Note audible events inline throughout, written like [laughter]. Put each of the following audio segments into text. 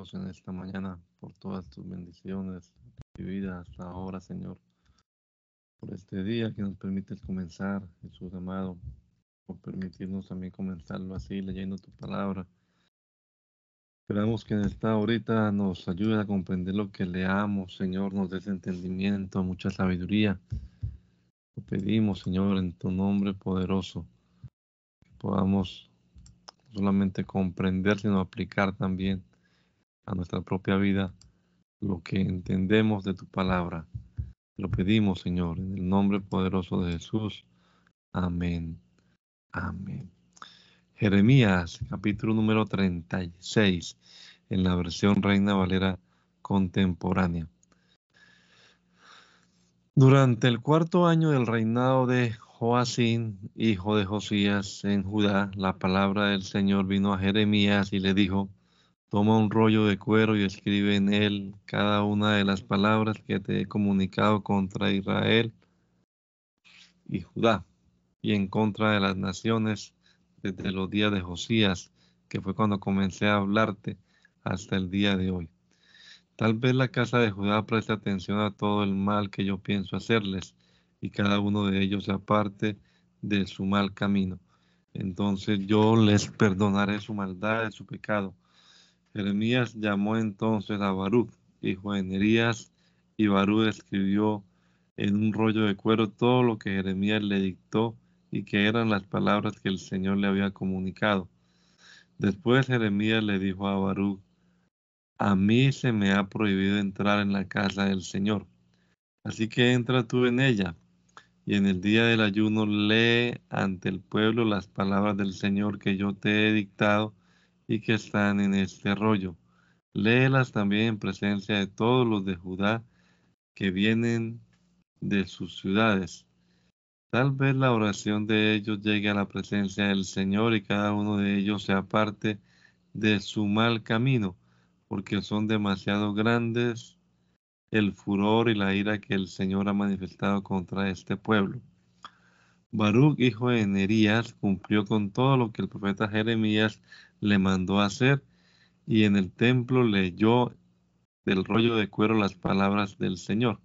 En esta mañana por todas tus bendiciones recibidas hasta ahora, Señor. Por este día que nos permites comenzar, Jesús amado, por permitirnos también comenzarlo así, leyendo tu palabra. Esperamos que en esta ahorita nos ayude a comprender lo que leamos, Señor, nos des entendimiento, mucha sabiduría. Lo pedimos, Señor, en tu nombre poderoso, que podamos no solamente comprender, sino aplicar también a nuestra propia vida lo que entendemos de tu palabra. Lo pedimos, Señor, en el nombre poderoso de Jesús. Amén. Amén. Jeremías, capítulo número 36, en la versión Reina Valera contemporánea. Durante el cuarto año del reinado de Joacín, hijo de Josías, en Judá, la palabra del Señor vino a Jeremías y le dijo, Toma un rollo de cuero y escribe en él cada una de las palabras que te he comunicado contra Israel y Judá y en contra de las naciones desde los días de Josías, que fue cuando comencé a hablarte hasta el día de hoy. Tal vez la casa de Judá preste atención a todo el mal que yo pienso hacerles y cada uno de ellos aparte de su mal camino. Entonces yo les perdonaré su maldad y su pecado Jeremías llamó entonces a Baruch, hijo de Nerías, y Baruch escribió en un rollo de cuero todo lo que Jeremías le dictó y que eran las palabras que el Señor le había comunicado. Después Jeremías le dijo a Baruch, a mí se me ha prohibido entrar en la casa del Señor, así que entra tú en ella, y en el día del ayuno lee ante el pueblo las palabras del Señor que yo te he dictado y que están en este rollo. Léelas también en presencia de todos los de Judá que vienen de sus ciudades. Tal vez la oración de ellos llegue a la presencia del Señor y cada uno de ellos se aparte de su mal camino, porque son demasiado grandes el furor y la ira que el Señor ha manifestado contra este pueblo. Baruch, hijo de Nerías, cumplió con todo lo que el profeta Jeremías le mandó hacer y en el templo leyó del rollo de cuero las palabras del Señor.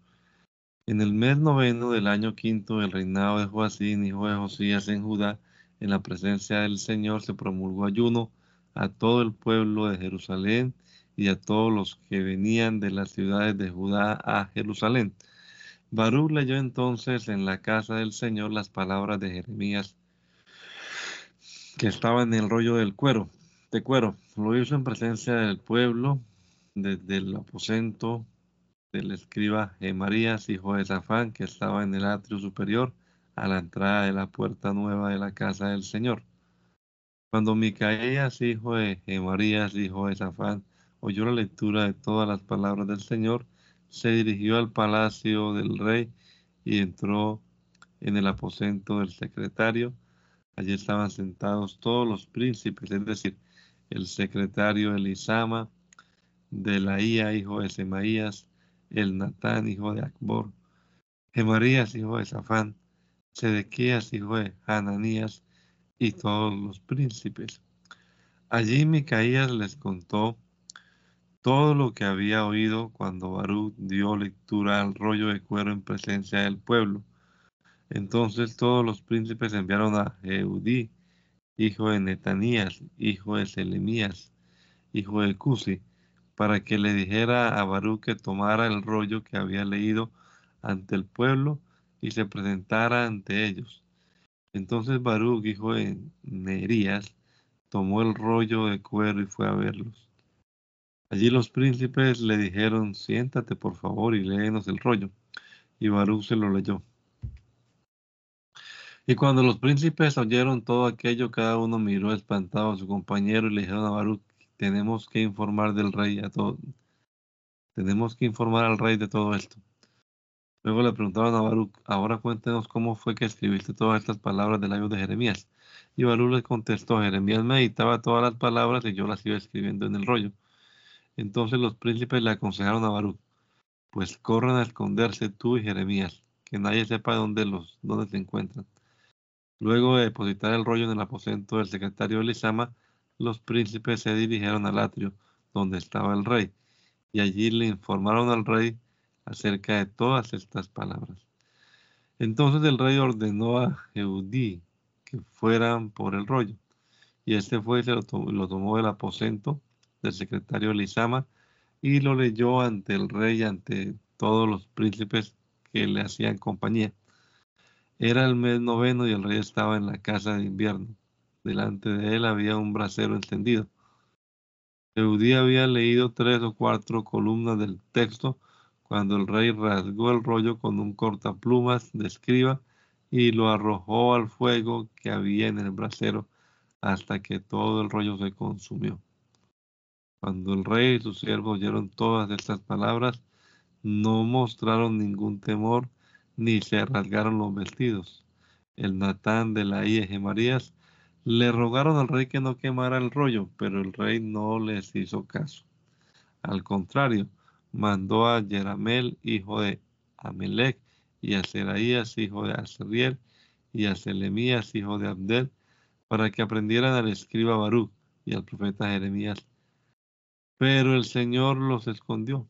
En el mes noveno del año quinto del reinado de Joacín, hijo de Josías en Judá, en la presencia del Señor se promulgó ayuno a todo el pueblo de Jerusalén y a todos los que venían de las ciudades de Judá a Jerusalén. Baruch leyó entonces en la casa del Señor las palabras de Jeremías que estaba en el rollo del cuero de cuero. Lo hizo en presencia del pueblo, desde el aposento del escriba Gemarías, hijo de Zafán, que estaba en el atrio superior, a la entrada de la puerta nueva de la casa del Señor. Cuando Micaías, hijo de Gemarías, hijo de Zafán, oyó la lectura de todas las palabras del Señor, se dirigió al palacio del rey y entró en el aposento del secretario. Allí estaban sentados todos los príncipes, es decir, el secretario Elisama, Delaía, hijo de Semaías, el Natán, hijo de Akbor, Gemarías, hijo de Safán, Sedequías, hijo de Hananías, y todos los príncipes. Allí Micaías les contó todo lo que había oído cuando Baruch dio lectura al rollo de cuero en presencia del pueblo. Entonces todos los príncipes enviaron a Jeudí, hijo de Netanías, hijo de Selemías, hijo de Cusi, para que le dijera a Baruch que tomara el rollo que había leído ante el pueblo y se presentara ante ellos. Entonces Baruch, hijo de Nerías, tomó el rollo de cuero y fue a verlos. Allí los príncipes le dijeron, siéntate por favor y léenos el rollo. Y Baruch se lo leyó. Y cuando los príncipes oyeron todo aquello, cada uno miró espantado a su compañero y le dijeron a Baruch, tenemos que informar del rey a todo, tenemos que informar al rey de todo esto. Luego le preguntaron a Baruch, ahora cuéntenos cómo fue que escribiste todas estas palabras del labio de Jeremías. Y Baruch le contestó, Jeremías meditaba todas las palabras y yo las iba escribiendo en el rollo. Entonces los príncipes le aconsejaron a Baruch, pues corran a esconderse tú y Jeremías, que nadie sepa dónde, los, dónde se encuentran. Luego de depositar el rollo en el aposento del secretario Elisama, los príncipes se dirigieron al atrio, donde estaba el rey, y allí le informaron al rey acerca de todas estas palabras. Entonces el rey ordenó a Eudí que fueran por el rollo, y este fue y se lo tomó, del aposento del secretario Elisama y lo leyó ante el rey y ante todos los príncipes que le hacían compañía. Era el mes noveno y el rey estaba en la casa de invierno. Delante de él había un brasero encendido. Eudí había leído tres o cuatro columnas del texto cuando el rey rasgó el rollo con un cortaplumas de escriba y lo arrojó al fuego que había en el brasero hasta que todo el rollo se consumió. Cuando el rey y sus siervos oyeron todas estas palabras, no mostraron ningún temor ni se rasgaron los vestidos. El Natán de la de Marías le rogaron al rey que no quemara el rollo, pero el rey no les hizo caso. Al contrario, mandó a Yeramel, hijo de Amelec, y a Seraías, hijo de Azriel, y a Selemías, hijo de Abdel, para que aprendieran al escriba Baruch y al profeta Jeremías. Pero el Señor los escondió.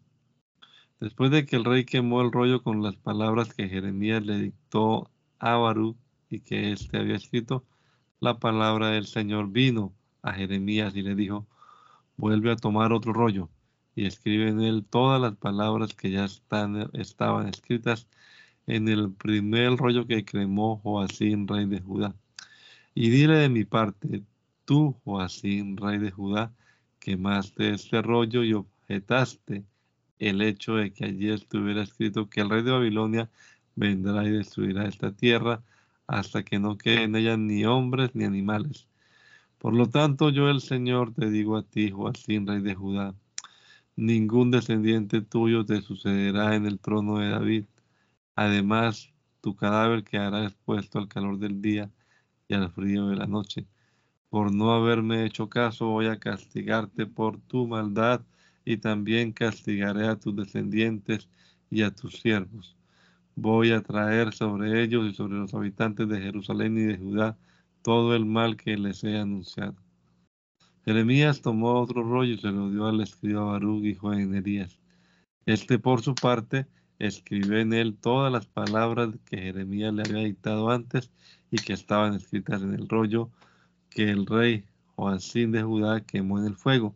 Después de que el rey quemó el rollo con las palabras que Jeremías le dictó a Baruch y que éste había escrito, la palabra del Señor vino a Jeremías y le dijo, vuelve a tomar otro rollo y escribe en él todas las palabras que ya están, estaban escritas en el primer rollo que cremó Joacín, rey de Judá. Y dile de mi parte, tú, Joacín, rey de Judá, quemaste este rollo y objetaste el hecho de que allí estuviera escrito que el rey de Babilonia vendrá y destruirá esta tierra hasta que no queden en ella ni hombres ni animales. Por lo tanto, yo el Señor te digo a ti, Joacín, rey de Judá, ningún descendiente tuyo te sucederá en el trono de David. Además, tu cadáver quedará expuesto al calor del día y al frío de la noche. Por no haberme hecho caso, voy a castigarte por tu maldad y también castigaré a tus descendientes y a tus siervos. Voy a traer sobre ellos y sobre los habitantes de Jerusalén y de Judá todo el mal que les he anunciado. Jeremías tomó otro rollo y se lo dio al escriba Baruch, hijo de Nerías. Este, por su parte, escribió en él todas las palabras que Jeremías le había dictado antes y que estaban escritas en el rollo que el rey Joacín de Judá quemó en el fuego,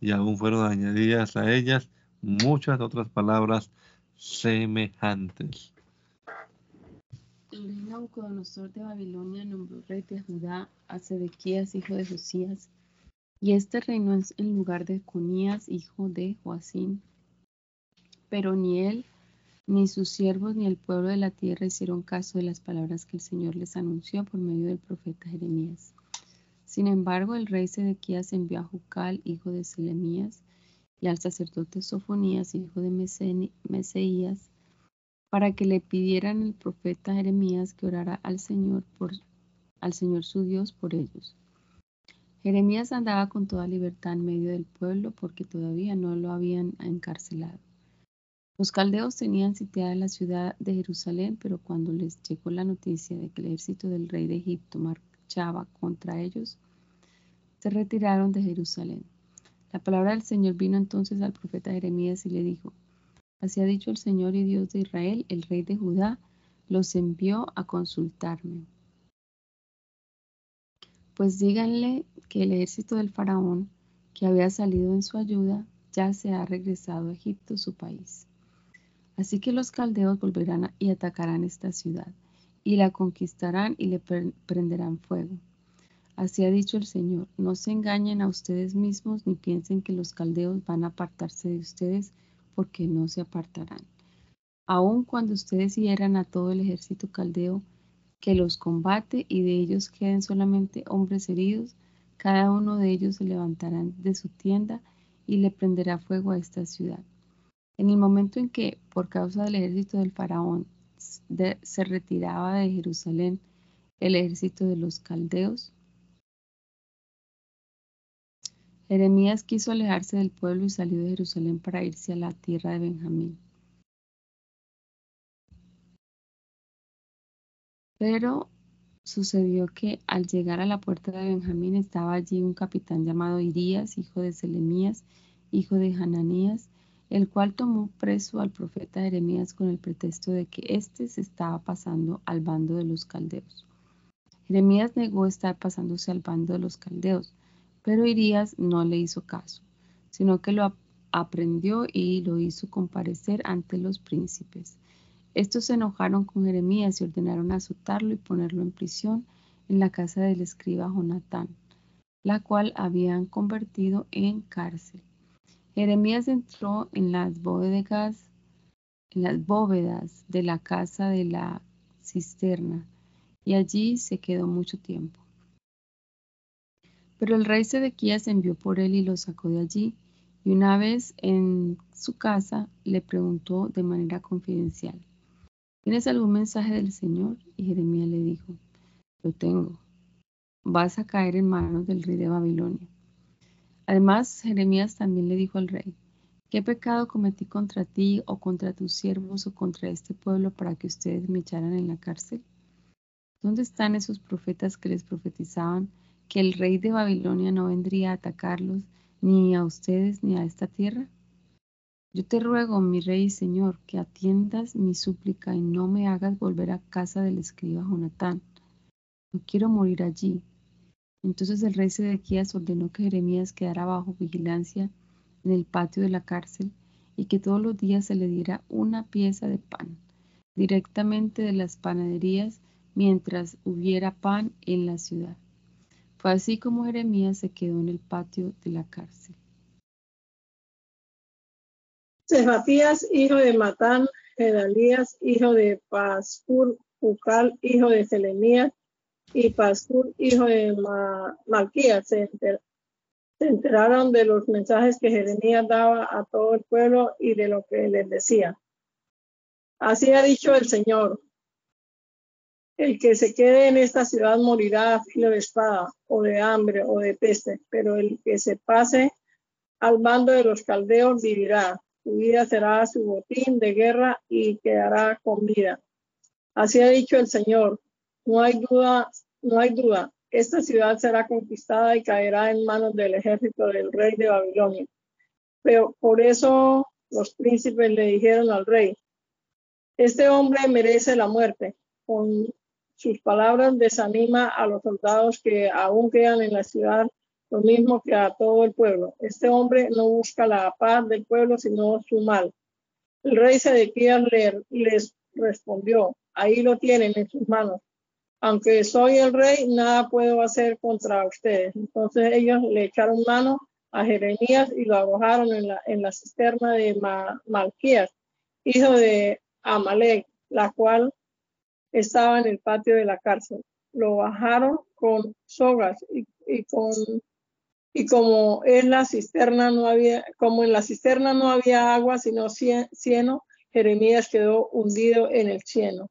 y aún fueron añadidas a ellas muchas otras palabras semejantes. Rey Nabucodonosor de Babilonia nombró rey de Judá a Sedequías, hijo de Josías, y este reinó en lugar de Conías, hijo de Joacín. Pero ni él, ni sus siervos, ni el pueblo de la tierra hicieron caso de las palabras que el Señor les anunció por medio del profeta Jeremías. Sin embargo, el rey Sedequías envió a Jucal, hijo de Selemías, y al sacerdote Sofonías, hijo de Meseías, para que le pidieran al profeta Jeremías que orara al Señor por al Señor su Dios por ellos. Jeremías andaba con toda libertad en medio del pueblo porque todavía no lo habían encarcelado. Los caldeos tenían sitiada la ciudad de Jerusalén, pero cuando les llegó la noticia de que el ejército del rey de Egipto contra ellos, se retiraron de Jerusalén. La palabra del Señor vino entonces al profeta Jeremías y le dijo, Así ha dicho el Señor y Dios de Israel, el rey de Judá, los envió a consultarme. Pues díganle que el ejército del faraón, que había salido en su ayuda, ya se ha regresado a Egipto, su país. Así que los caldeos volverán y atacarán esta ciudad, y la conquistarán y le prenderán fuego. Así ha dicho el Señor, no se engañen a ustedes mismos ni piensen que los caldeos van a apartarse de ustedes, porque no se apartarán. Aun cuando ustedes hieran a todo el ejército caldeo, que los combate y de ellos queden solamente hombres heridos, cada uno de ellos se levantará de su tienda y le prenderá fuego a esta ciudad. En el momento en que, por causa del ejército del faraón, se retiraba de Jerusalén el ejército de los caldeos, Jeremías quiso alejarse del pueblo y salió de Jerusalén para irse a la tierra de Benjamín. Pero sucedió que al llegar a la puerta de Benjamín estaba allí un capitán llamado Irías, hijo de Selemías, hijo de Hananías, el cual tomó preso al profeta Jeremías con el pretexto de que éste se estaba pasando al bando de los caldeos. Jeremías negó estar pasándose al bando de los caldeos, pero Irías no le hizo caso, sino que lo aprendió y lo hizo comparecer ante los príncipes. Estos se enojaron con Jeremías y ordenaron azotarlo y ponerlo en prisión en la casa del escriba Jonatán, la cual habían convertido en cárcel. Jeremías entró en las bóvedas, en las bóvedas de la casa de la cisterna y allí se quedó mucho tiempo. Pero el rey Sedequías envió por él y lo sacó de allí, y una vez en su casa le preguntó de manera confidencial, ¿tienes algún mensaje del Señor? Y Jeremías le dijo, lo tengo, vas a caer en manos del rey de Babilonia. Además, Jeremías también le dijo al rey, ¿qué pecado cometí contra ti o contra tus siervos o contra este pueblo para que ustedes me echaran en la cárcel? ¿Dónde están esos profetas que les profetizaban que el rey de Babilonia no vendría a atacarlos ni a ustedes ni a esta tierra? Yo te ruego, mi rey y señor, que atiendas mi súplica y no me hagas volver a casa del escriba Jonatán. No quiero morir allí, entonces el rey Sedequías ordenó que Jeremías quedara bajo vigilancia en el patio de la cárcel y que todos los días se le diera una pieza de pan directamente de las panaderías mientras hubiera pan en la ciudad. Fue así como Jeremías se quedó en el patio de la cárcel. Cefatías, hijo de Matán, Gedalías, hijo de Pascur, Ucal, hijo de Selemías, y Pascur, hijo de Malquías, se, enteraron de los mensajes que Jeremías daba a todo el pueblo y de lo que les decía. Así ha dicho el Señor. El que se quede en esta ciudad morirá a filo de espada, o de hambre, o de peste, pero el que se pase al bando de los caldeos vivirá. Su vida será su botín de guerra y quedará con vida. Así ha dicho el Señor. No hay duda, no hay duda. Esta ciudad será conquistada y caerá en manos del ejército del rey de Babilonia. Pero por eso los príncipes le dijeron al rey, este hombre merece la muerte. Con sus palabras desanima a los soldados que aún quedan en la ciudad, lo mismo que a todo el pueblo. Este hombre no busca la paz del pueblo, sino su mal. El rey Sedequías les respondió, ahí lo tienen en sus manos aunque soy el rey, nada puedo hacer contra ustedes. Entonces ellos le echaron mano a Jeremías y lo arrojaron en la, en la cisterna de Malquías, hijo de Amalek, la cual estaba en el patio de la cárcel. Lo bajaron con sogas y, con y como en la cisterna no había, como en la cisterna no había agua sino cieno, Jeremías quedó hundido en el cieno.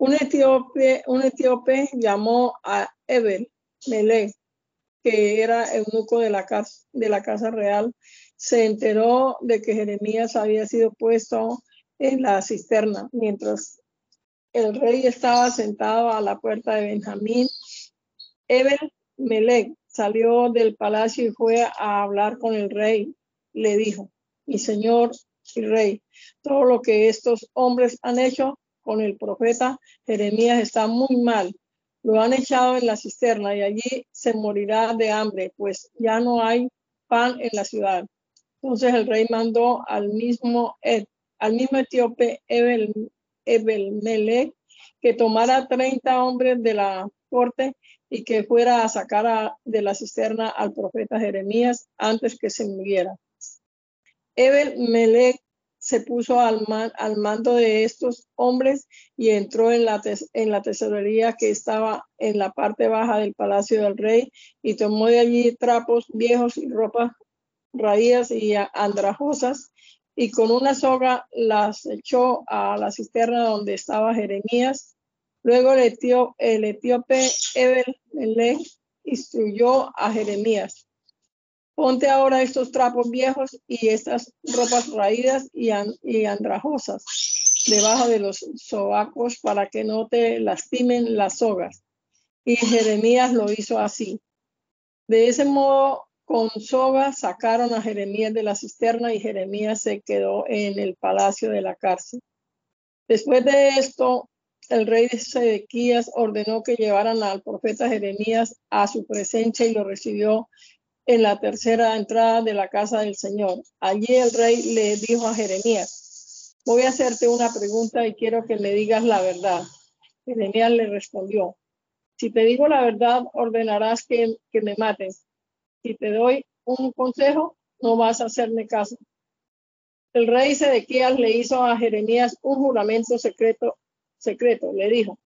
Un etíope, un etíope llamó a Ebel Melech, que era eunuco de la, casa, de la casa real, se enteró de que Jeremías había sido puesto en la cisterna, mientras el rey estaba sentado a la puerta de Benjamín. Ebel Melech salió del palacio y fue a hablar con el rey. Le dijo, mi señor y rey, todo lo que estos hombres han hecho con el profeta Jeremías está muy mal. Lo han echado en la cisterna y allí se morirá de hambre, pues ya no hay pan en la ciudad. Entonces el rey mandó al mismo, al mismo etíope Ebel, Ebel que tomara 30 hombres de la corte y que fuera a sacar de la cisterna al profeta Jeremías antes que se muriera. Ebel Melech se puso al, al, mando de estos hombres y entró en la, la tesorería que estaba en la parte baja del palacio del rey y tomó de allí trapos viejos y ropas raídas y andrajosas y con una soga las echó a la cisterna donde estaba Jeremías. Luego el, etíope Ebel instruyó a Jeremías Ponte ahora estos trapos viejos y estas ropas raídas y, andrajosas debajo de los sobacos para que no te lastimen las sogas. Y Jeremías lo hizo así. De ese modo con soga sacaron a Jeremías de la cisterna y Jeremías se quedó en el palacio de la cárcel. Después de esto, el rey de Sedequías ordenó que llevaran al profeta Jeremías a su presencia y lo recibió en la tercera entrada de la casa del Señor. Allí el rey le dijo a Jeremías, voy a hacerte una pregunta y quiero que me digas la verdad. Jeremías le respondió, si te digo la verdad, ordenarás que, que me mates si te doy un consejo, no vas a hacerme caso. El rey Sedequías le hizo a Jeremías un juramento secreto, secreto. Le dijo,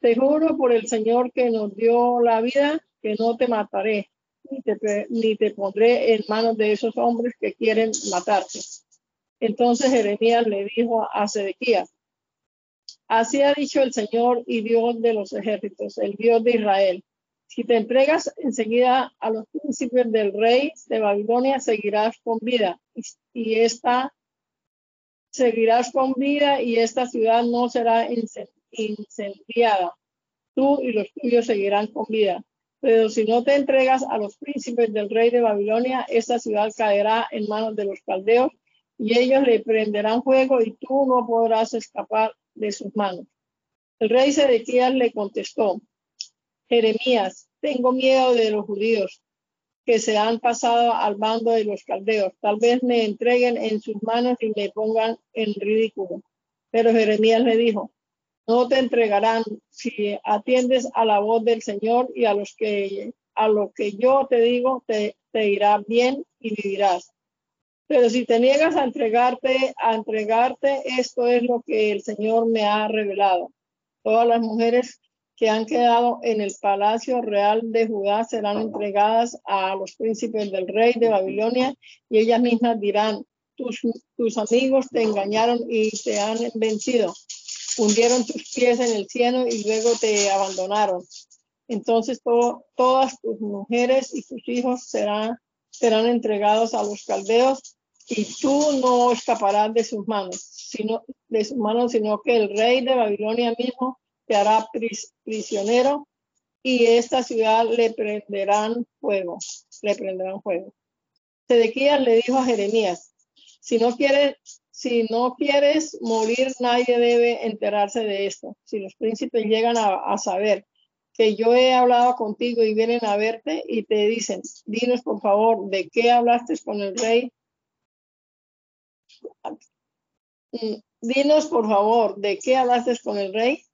te juro por el Señor que nos dio la vida, que no te mataré, ni te, pondré en manos de esos hombres que quieren matarte. Entonces Jeremías le dijo a Sedequías, así ha dicho el Señor y Dios de los ejércitos, el Dios de Israel si te entregas enseguida a los príncipes del rey de Babilonia, seguirás con vida. Y, esta seguirás con vida y esta ciudad no será incendiada. Tú y los tuyos seguirán con vida. Pero si no te entregas a los príncipes del rey de Babilonia, esta ciudad caerá en manos de los caldeos y ellos le prenderán fuego y tú no podrás escapar de sus manos. El rey Sedequías le contestó, Jeremías, tengo miedo de los judíos que se han pasado al bando de los caldeos. Tal vez me entreguen en sus manos y me pongan en ridículo. Pero Jeremías le dijo, no te entregarán si atiendes a la voz del Señor y a los que a lo que yo te digo te, te irá bien y vivirás. Pero si te niegas a entregarte, a entregarte, esto es lo que el Señor me ha revelado. Todas las mujeres que han quedado en el palacio real de Judá serán entregadas a los príncipes del rey de Babilonia y ellas mismas dirán, tus, tus amigos te engañaron y te han vencido, hundieron tus pies en el cielo y luego te abandonaron. Entonces todas tus mujeres y tus hijos serán, entregados a los caldeos y tú no escaparás de sus manos, sino de sus manos, sino que el rey de Babilonia mismo te hará prisionero y esta ciudad le prenderán fuego, le prenderán fuego. Sedequías le dijo a Jeremías, si no quieres, si no quieres morir, nadie debe enterarse de esto. Si los príncipes llegan a, saber que yo he hablado contigo y vienen a verte y te dicen, dinos por favor, ¿de qué hablaste con el rey? Mm, dinos por favor, ¿de qué hablaste con el rey?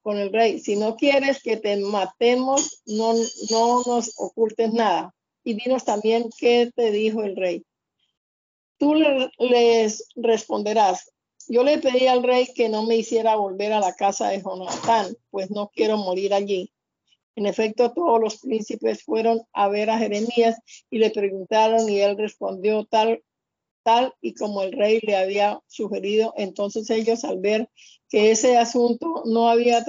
con el rey, si no quieres que te matemos, no, no nos ocultes nada. Y dinos también qué te dijo el rey. Tú les responderás, yo le pedí al rey que no me hiciera volver a la casa de Jonatán, pues no quiero morir allí. En efecto, todos los príncipes fueron a ver a Jeremías y le preguntaron y él respondió tal tal y como el rey le había sugerido. Entonces ellos al ver que ese asunto no había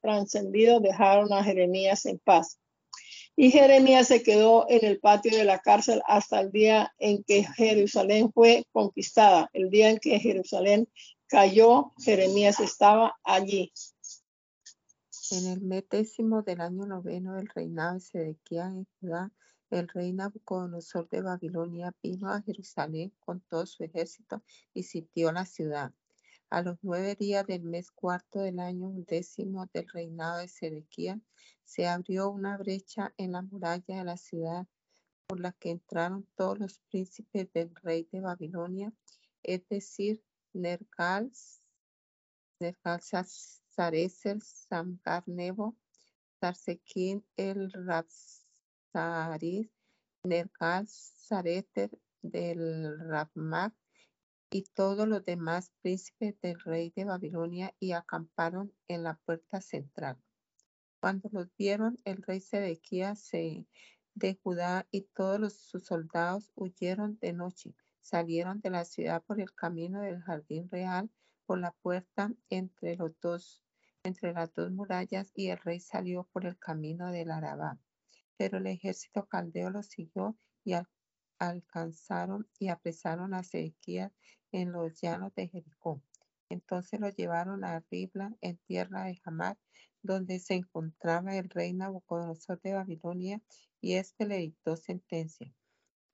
trascendido, dejaron a Jeremías en paz. Y Jeremías se quedó en el patio de la cárcel hasta el día en que Jerusalén fue conquistada. El día en que Jerusalén cayó, Jeremías estaba allí. En el mes décimo del año noveno del reinado de Sedequía en Judá, el rey Nabucodonosor de Babilonia vino a Jerusalén con todo su ejército y sitió la ciudad. A los nueve días del mes cuarto del año décimo del reinado de Sedequía, se abrió una brecha en la muralla de la ciudad por la que entraron todos los príncipes del rey de Babilonia, es decir, Nergal, Nergal Sarecer, Samgar Nebo, Tarsequín el Rabsaris, Nergal Sareter del Rabmak, y todos los demás príncipes del rey de Babilonia y acamparon en la puerta central. Cuando los vieron, el rey Sedequías de Judá y todos sus soldados huyeron de noche. Salieron de la ciudad por el camino del jardín real, por la puerta entre los dos, entre las dos murallas, y el rey salió por el camino del Arabá. Pero el ejército caldeo los siguió y alcanzaron y apresaron a Sedequías en los llanos de Jericó. Entonces lo llevaron a Ribla, en tierra de Hamar, donde se encontraba el rey Nabucodonosor de Babilonia, y éste le dictó sentencia.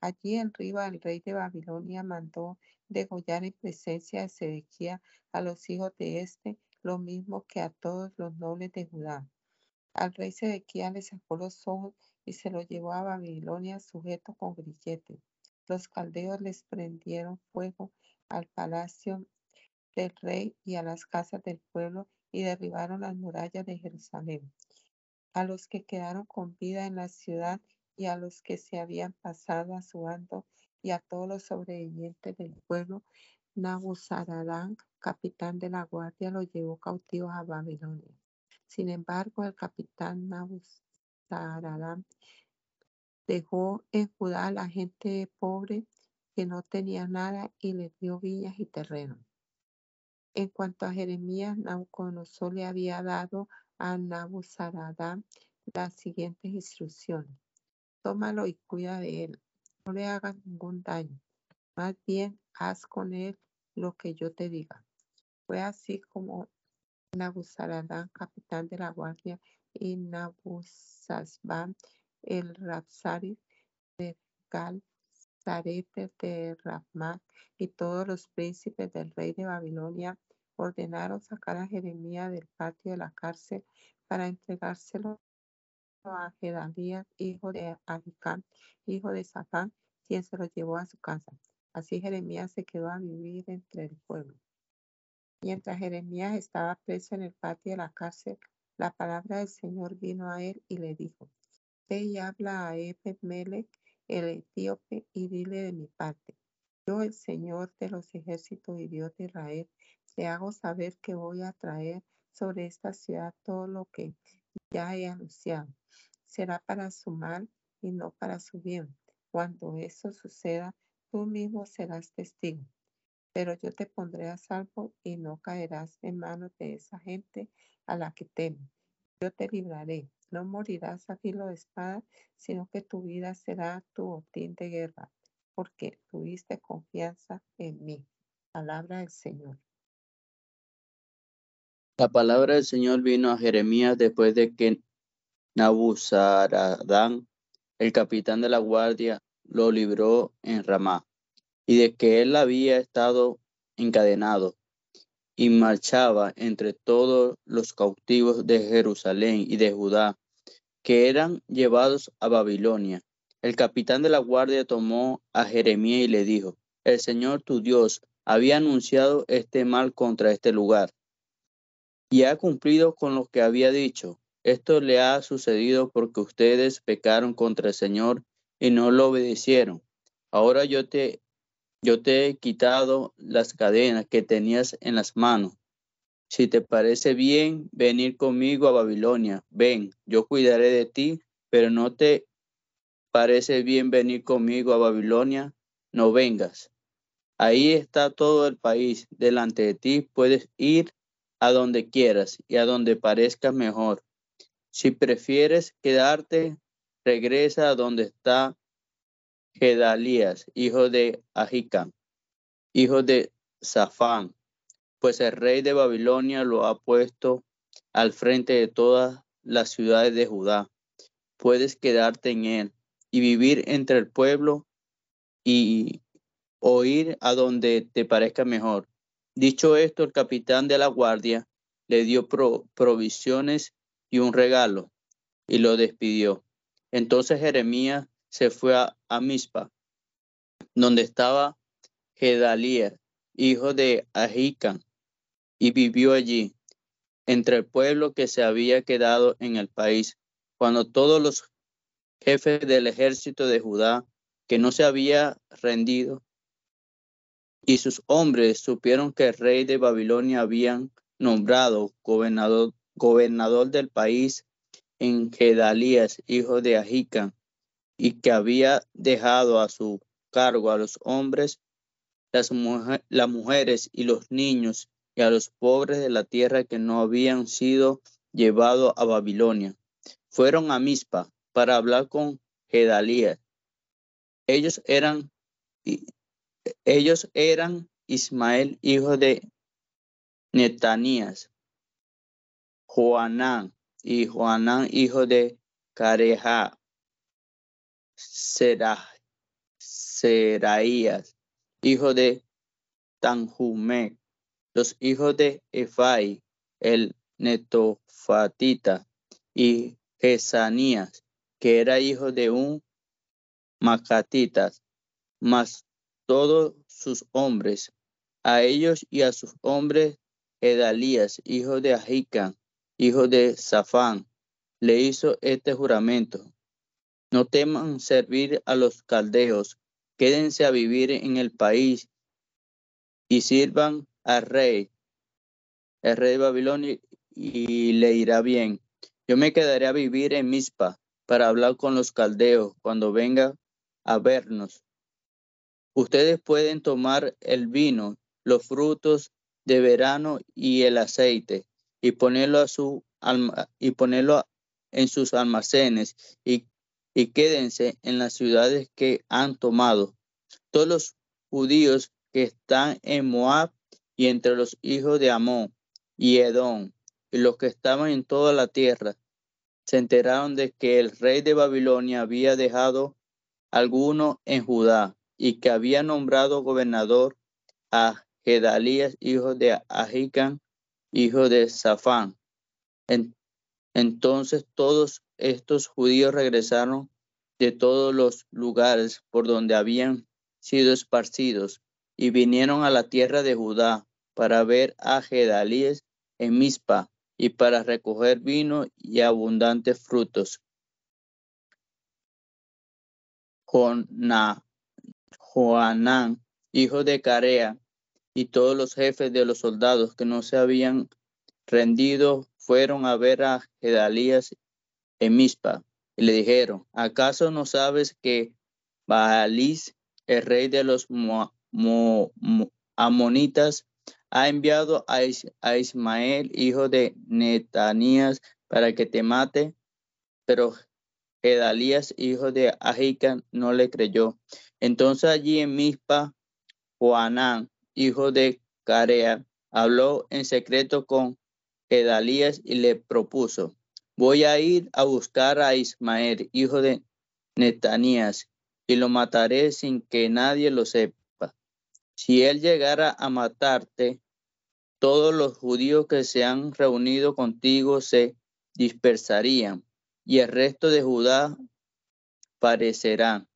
Allí en Riba el rey de Babilonia mandó degollar en presencia de Sedequía a los hijos de éste, lo mismo que a todos los nobles de Judá. Al rey Sedequía le sacó los ojos y se los llevó a Babilonia sujeto con grilletes. Los caldeos les prendieron fuego al palacio del rey y a las casas del pueblo y derribaron las murallas de Jerusalén. A los que quedaron con vida en la ciudad y a los que se habían pasado a su bando y a todos los sobrevivientes del pueblo, Nabuzaradán, capitán de la guardia, los llevó cautivos a Babilonia. Sin embargo, el capitán Nabuzaradán dejó en Judá a la gente pobre que no tenía nada y les dio viñas y terrenos. En cuanto a Jeremías, Nabucodonosor le había dado a Nabuzaradán las siguientes instrucciones. Tómalo y cuida de él. No le hagas ningún daño. Más bien, haz con él lo que yo te diga. Fue así como Nabuzaradán, capitán de la guardia, y Nabuzazban, el Rapsari de Gal, De y todos los príncipes del rey de Babilonia ordenaron sacar a Jeremías del patio de la cárcel para entregárselo a Gedalías, hijo de Ahicam, hijo de Safán, quien se lo llevó a su casa. Así Jeremías se quedó a vivir entre el pueblo. Mientras Jeremías estaba preso en el patio de la cárcel, la palabra del Señor vino a él y le dijo, Ve y habla a Ebed-Melech, el etíope, y dile de mi parte. Yo, el Señor de los ejércitos y Dios de Israel, te hago saber que voy a traer sobre esta ciudad todo lo que ya he anunciado. Será para su mal y no para su bien. Cuando eso suceda, tú mismo serás testigo. Pero yo te pondré a salvo y no caerás en manos de esa gente a la que temo. Yo te libraré no morirás a filo de espada, sino que tu vida será tu botín de guerra, porque tuviste confianza en mí. Palabra del Señor. La palabra del Señor vino a Jeremías después de que Nabuzaradán, el capitán de la guardia, lo libró en Ramá, y de que él había estado encadenado y marchaba entre todos los cautivos de Jerusalén y de Judá, que eran llevados a Babilonia. El capitán de la guardia tomó a Jeremías y le dijo, el Señor tu Dios había anunciado este mal contra este lugar y ha cumplido con lo que había dicho. Esto le ha sucedido porque ustedes pecaron contra el Señor y no lo obedecieron. Ahora yo te yo te he quitado las cadenas que tenías en las manos. Si te parece bien venir conmigo a Babilonia, ven, yo cuidaré de ti, pero no te parece bien venir conmigo a Babilonia, no vengas. Ahí está todo el país delante de ti, puedes ir a donde quieras y a donde parezca mejor. Si prefieres quedarte, regresa a donde está Gedalías, hijo de Ahikam, hijo de Safán, pues el rey de Babilonia lo ha puesto al frente de todas las ciudades de Judá. Puedes quedarte en él y vivir entre el pueblo y oír a donde te parezca mejor. Dicho esto, el capitán de la guardia le dio provisiones y un regalo y lo despidió. Entonces Jeremías se fue a, a donde estaba Gedalías, hijo de Ahikam, y vivió allí, entre el pueblo que se había quedado en el país, cuando todos los jefes del ejército de Judá, que no se había rendido, y sus hombres supieron que el rey de Babilonia habían nombrado gobernador, gobernador del país en Gedalías, hijo de Ahikam, y que había dejado a su cargo a los hombres, las, mujeres y los niños y a los pobres de la tierra que no habían sido llevados a Babilonia. Fueron a Mispa para hablar con Gedalías. Ellos eran, ellos eran Ismael, hijo de Netanías, Joanán, y Joanán, hijo de Careja, Seraías, hijo de Tanjumec, los hijos de Efai, el netofatita, y Jesanías, que era hijo de un macatitas, más todos sus hombres, a ellos y a sus hombres, Edalías, hijo de Ahicam, hijo de Safán, le hizo este juramento. No teman servir a los caldeos, quédense a vivir en el país y sirvan al rey, el rey de Babilonia, y le irá bien. Yo me quedaré a vivir en Mizpa para hablar con los caldeos cuando venga a vernos. Ustedes pueden tomar el vino, los frutos de verano y el aceite y ponerlo a su y ponerlo en sus almacenes y, y quédense en las ciudades que han tomado. Todos los judíos que están en Moab y entre los hijos de Amón y Edom y los que estaban en toda la tierra se enteraron de que el rey de Babilonia había dejado alguno en Judá y que había nombrado gobernador a Gedalías, hijo de Ahicam, hijo de Safán. entonces todos estos judíos regresaron de todos los lugares por donde habían sido esparcidos y vinieron a la tierra de Judá para ver a Gedalías en Mizpa y para recoger vino y abundantes frutos. Joanán, hijo de Carea, y todos los jefes de los soldados que no se habían rendido fueron a ver a Gedalías en Mizpa y le dijeron, ¿acaso no sabes que Baalis, el rey de los amonitas, ha enviado a, Ismael, hijo de Netanías, para que te mate, pero Gedalías, hijo de Ahicam, no le creyó. Entonces allí en Mizpa, Juanán, hijo de Carea, habló en secreto con Gedalías y le propuso, voy a ir a buscar a Ismael, hijo de Netanías, y lo mataré sin que nadie lo sepa. Si él llegara a matarte, todos los judíos que se han reunido contigo se dispersarían y el resto de Judá parecerá.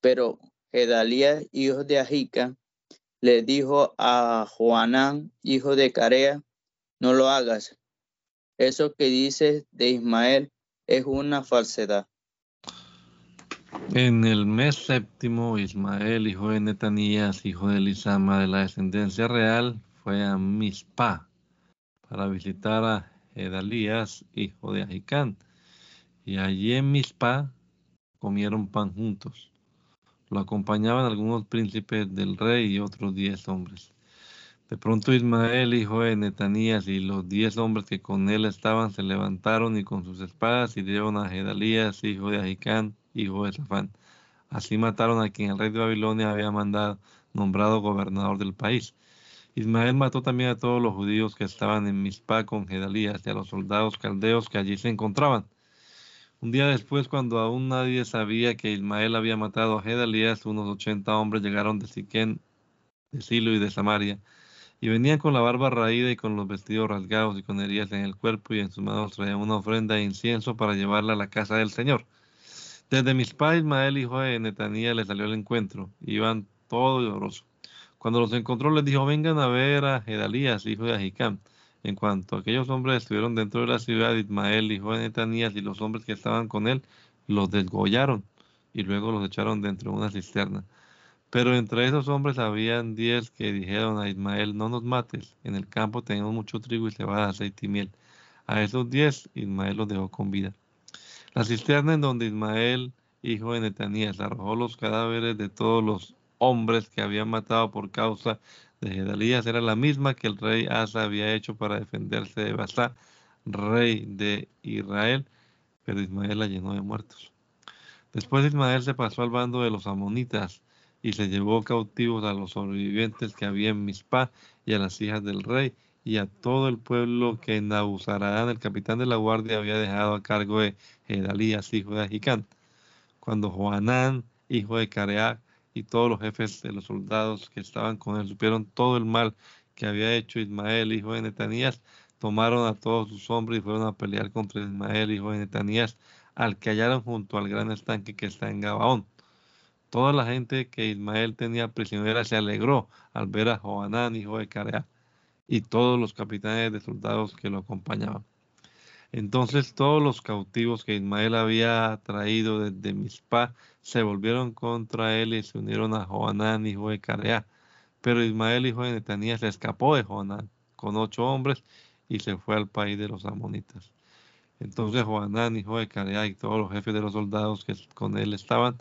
Pero Gedalías, hijo de Ajica, le dijo a Juanán, hijo de Carea, no lo hagas. Eso que dices de Ismael es una falsedad. En el mes séptimo, Ismael, hijo de Netanías, hijo de Elisama, de la descendencia real, fue a Mizpah para visitar a Edalías, hijo de Ahicán. Y allí en Mizpah comieron pan juntos. Lo acompañaban algunos príncipes del rey y otros diez hombres. De pronto Ismael, hijo de Netanías, y los diez hombres que con él estaban se levantaron y con sus espadas hirieron a Gedalías, hijo de Ahicán, hijo de Safán. Así mataron a quien el rey de Babilonia había mandado, nombrado gobernador del país. Ismael mató también a todos los judíos que estaban en Mizpah con Gedalías y a los soldados caldeos que allí se encontraban. Un día después, cuando aún nadie sabía que Ismael había matado a Gedalías, unos ochenta hombres llegaron de Siquén, de Silo y de Samaria, y venían con la barba raída y con los vestidos rasgados y con heridas en el cuerpo, y en sus manos traían una ofrenda de incienso para llevarla a la casa del Señor. Desde Mizpah, Ismael, hijo de Netanía, le salió al encuentro. Iban todos llorosos. Cuando los encontró, les dijo: Vengan a ver a Gedalías, hijo de Ahicam. En cuanto aquellos hombres estuvieron dentro de la ciudad, Ismael, hijo de Netanías, y los hombres que estaban con él, los desgollaron y luego los echaron dentro de una cisterna. Pero entre esos hombres habían diez que dijeron a Ismael, no nos mates, en el campo tenemos mucho trigo y cebada, aceite y miel. A esos diez Ismael los dejó con vida. La cisterna en donde Ismael, hijo de Netanías, arrojó los cadáveres de todos los hombres que habían matado por causa de Gedalías era la misma que el rey Asa había hecho para defenderse de Basá, rey de Israel, pero Ismael la llenó de muertos. Después Ismael se pasó al bando de los amonitas y se llevó cautivos a los sobrevivientes que había en Mizpah y a las hijas del rey y a todo el pueblo que Nabuzaradán, el capitán de la guardia, había dejado a cargo de Gedalías, hijo de Ajicán. Cuando Joanán, hijo de Careac, y todos los jefes de los soldados que estaban con él supieron todo el mal que había hecho Ismael, hijo de Netanías, tomaron a todos sus hombres y fueron a pelear contra Ismael, hijo de Netanías, al que hallaron junto al gran estanque que está en Gabaón. Toda la gente que Ismael tenía prisionera se alegró al ver a Joanán, hijo de Carea, y todos los capitanes de soldados que lo acompañaban. Entonces todos los cautivos que Ismael había traído desde Mizpah se volvieron contra él y se unieron a Joanán, hijo de Carea. Pero Ismael, hijo de Netanías, se escapó de Joanán con ocho hombres y se fue al país de los amonitas. Entonces Joanán, hijo de Carea, y todos los jefes de los soldados que con él estaban,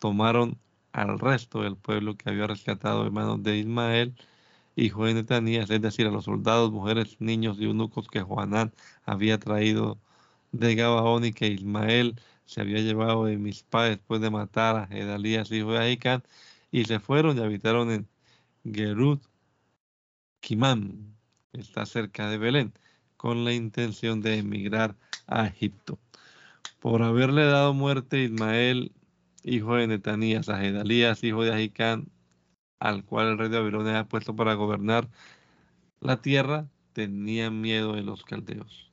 tomaron al resto del pueblo que había rescatado de manos de Ismael, hijo de Netanías, es decir, a los soldados, mujeres, niños y eunucos que Joanán había traído de Gabaón y que Ismael se había llevado de Mispa después de matar a Gedalías, hijo de Ahicán, y se fueron y habitaron en Gerut Kimán, está cerca de Belén, con la intención de emigrar a Egipto. Por haberle dado muerte Ismael, hijo de Netanías, a Gedalías, hijo de Ahicán, al cual el rey de Babilonia ha puesto para gobernar la tierra, tenían miedo de los caldeos.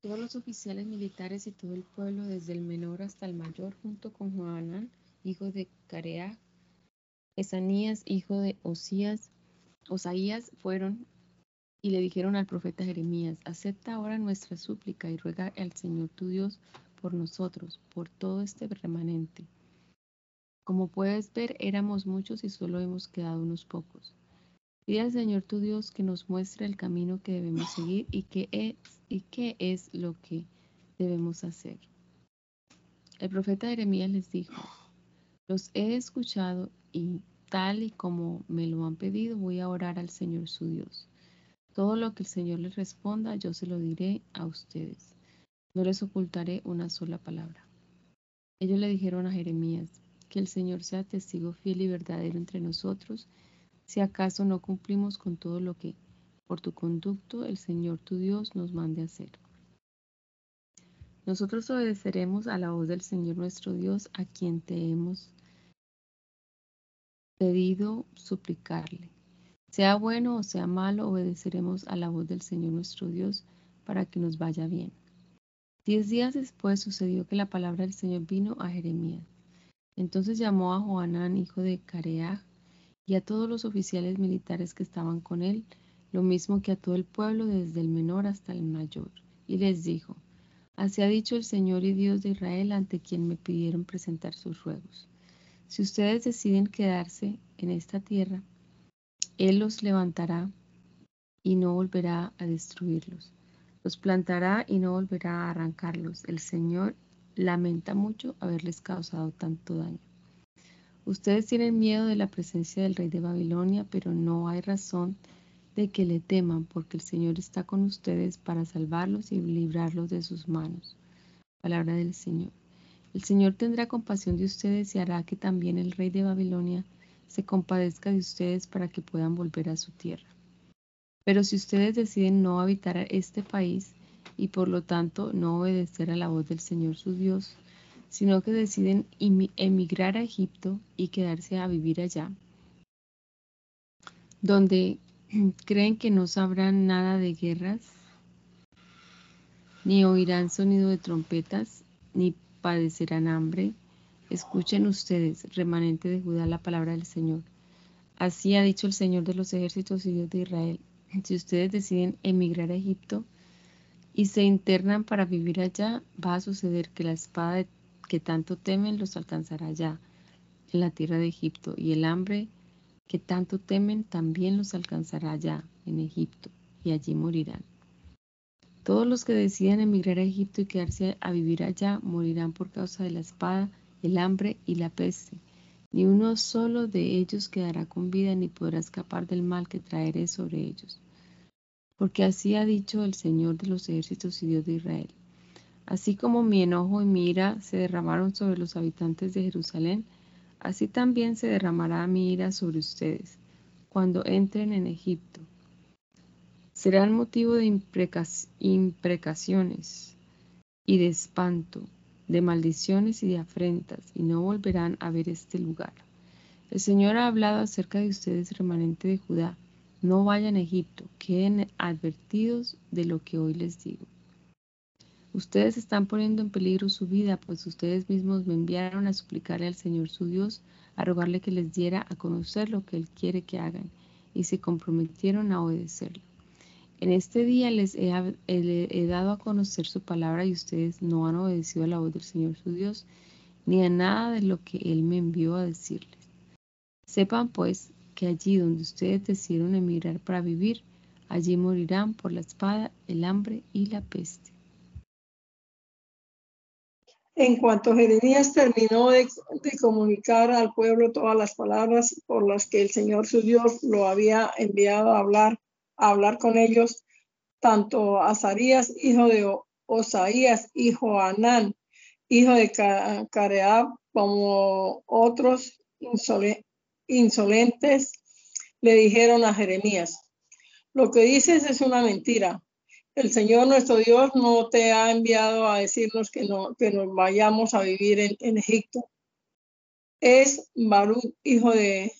Todos los oficiales militares y todo el pueblo, desde el menor hasta el mayor, junto con Joanán, hijo de Carea, Esanías, hijo de Osías, Osaías, fueron y le dijeron al profeta Jeremías, acepta ahora nuestra súplica y ruega al Señor tu Dios por nosotros, por todo este remanente. Como puedes ver, éramos muchos y solo hemos quedado unos pocos. Pide al Señor tu Dios que nos muestre el camino que debemos seguir y qué es, y qué es lo que debemos hacer. El profeta Jeremías les dijo, los he escuchado y tal y como me lo han pedido, voy a orar al Señor su Dios. Todo lo que el Señor les responda, yo se lo diré a ustedes. No les ocultaré una sola palabra. Ellos le dijeron a Jeremías, que el Señor sea testigo fiel y verdadero entre nosotros, si acaso no cumplimos con todo lo que, por tu conducto, el Señor tu Dios nos mande hacer. Nosotros obedeceremos a la voz del Señor nuestro Dios, a quien te hemos pedido suplicarle. Sea bueno o sea malo, obedeceremos a la voz del Señor nuestro Dios para que nos vaya bien. Diez días después sucedió que la palabra del Señor vino a Jeremías. Entonces llamó a Joanán, hijo de Careaj, y a todos los oficiales militares que estaban con él, lo mismo que a todo el pueblo, desde el menor hasta el mayor, y les dijo, Así ha dicho el Señor y Dios de Israel ante quien me pidieron presentar sus ruegos. Si ustedes deciden quedarse en esta tierra, él los levantará y no volverá a destruirlos. Los plantará y no volverá a arrancarlos. El Señor lamenta mucho haberles causado tanto daño. Ustedes tienen miedo de la presencia del rey de Babilonia, pero no hay razón de que le teman, porque el Señor está con ustedes para salvarlos y librarlos de sus manos. Palabra del Señor. El Señor tendrá compasión de ustedes y hará que también el rey de Babilonia se compadezca de ustedes para que puedan volver a su tierra. Pero si ustedes deciden no habitar este país y por lo tanto no obedecer a la voz del Señor su Dios, sino que deciden emigrar a Egipto y quedarse a vivir allá, donde [clears throat] creen que no sabrán nada de guerras, ni oirán sonido de trompetas, ni padecerán hambre, Escuchen ustedes, remanente de Judá, la palabra del Señor. Así ha dicho el Señor de los ejércitos y Dios de Israel. Si ustedes deciden emigrar a Egipto y se internan para vivir allá, va a suceder que la espada que tanto temen los alcanzará allá, en la tierra de Egipto, y el hambre que tanto temen también los alcanzará allá, en Egipto, y allí morirán. Todos los que decidan emigrar a Egipto y quedarse a vivir allá morirán por causa de la espada, el hambre y la peste. Ni uno solo de ellos quedará con vida ni podrá escapar del mal que traeré sobre ellos. Porque así ha dicho el Señor de los ejércitos y Dios de Israel. Así como mi enojo y mi ira se derramaron sobre los habitantes de Jerusalén, así también se derramará mi ira sobre ustedes cuando entren en Egipto. serán motivo de imprecaciones y de espanto, de maldiciones y de afrentas, y no volverán a ver este lugar. El Señor ha hablado acerca de ustedes, remanente de Judá. No vayan a Egipto, queden advertidos de lo que hoy les digo. Ustedes están poniendo en peligro su vida, pues ustedes mismos me enviaron a suplicarle al Señor su Dios, a rogarle que les diera a conocer lo que Él quiere que hagan, y se comprometieron a obedecerlo. En este día les he, he, dado a conocer su palabra y ustedes no han obedecido a la voz del Señor su Dios, ni a nada de lo que Él me envió a decirles. Sepan pues que allí donde ustedes decidieron emigrar para vivir, allí morirán por la espada, el hambre y la peste. En cuanto Jeremías terminó de, comunicar al pueblo todas las palabras por las que el Señor su Dios lo había enviado a hablar, a hablar con ellos, tanto Azarías, hijo de Osaías, hijo Anán, hijo de Careab, como otros insolentes, le dijeron a Jeremías, lo que dices es una mentira el Señor nuestro Dios no te ha enviado a decirnos que, no, que nos vayamos a vivir en, Egipto. Es Barú, hijo de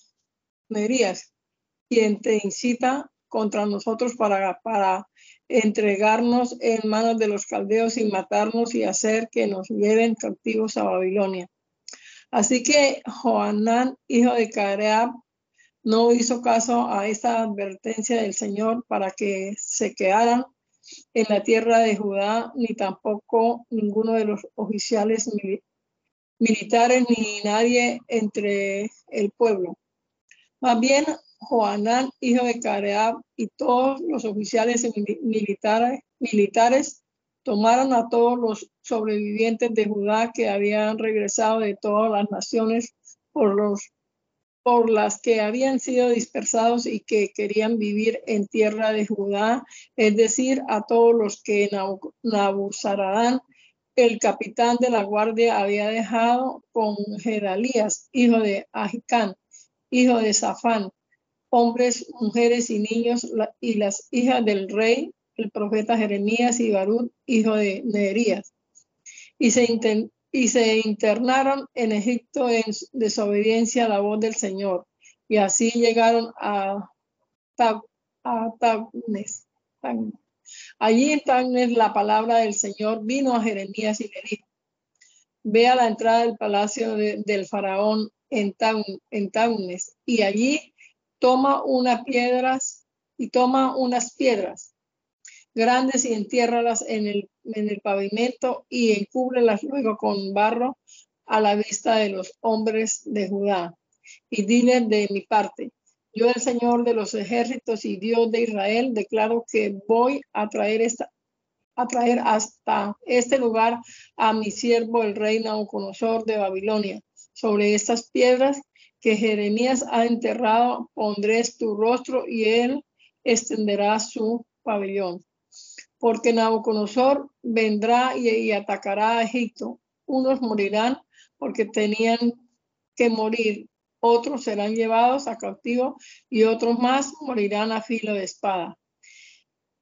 Merías, quien te incita contra nosotros para, para entregarnos en manos de los caldeos y matarnos y hacer que nos lleven cautivos a Babilonia. Así que Joanán, hijo de Careab, no hizo caso a esta advertencia del Señor para que se quedaran en la tierra de Judá, ni tampoco ninguno de los oficiales militares, ni nadie entre el pueblo. Más bien, Joanán, hijo de Careab, y todos los oficiales militares, militares tomaron a todos los sobrevivientes de Judá que habían regresado de todas las naciones por los por las que habían sido dispersados y que querían vivir en tierra de Judá, es decir, a todos los que Nabuzaradán, el capitán de la guardia, había dejado con Gedalías, hijo de Ahicán, hijo de Safán, hombres, mujeres y niños, y las hijas del rey, el profeta Jeremías y Barú, hijo de Neerías. Y se, y se internaron en Egipto en desobediencia a la voz del Señor. Y así llegaron a, Tagnes. Allí en Tagnes la palabra del Señor vino a Jeremías y le dijo, ve a la entrada del palacio del faraón en, Tagnes y allí toma unas piedras y toma unas piedras grandes y entiérralas en el, en el pavimento y encúbrelas luego con barro a la vista de los hombres de Judá. Y dile de mi parte, yo el Señor de los ejércitos y Dios de Israel declaro que voy a traer esta a traer hasta este lugar a mi siervo el rey Nabucodonosor de Babilonia. Sobre estas piedras que Jeremías ha enterrado pondré tu rostro y él extenderá su pabellón porque Nabucodonosor vendrá y, atacará a Egipto. Unos morirán porque tenían que morir, otros serán llevados a cautivo y otros más morirán a filo de espada.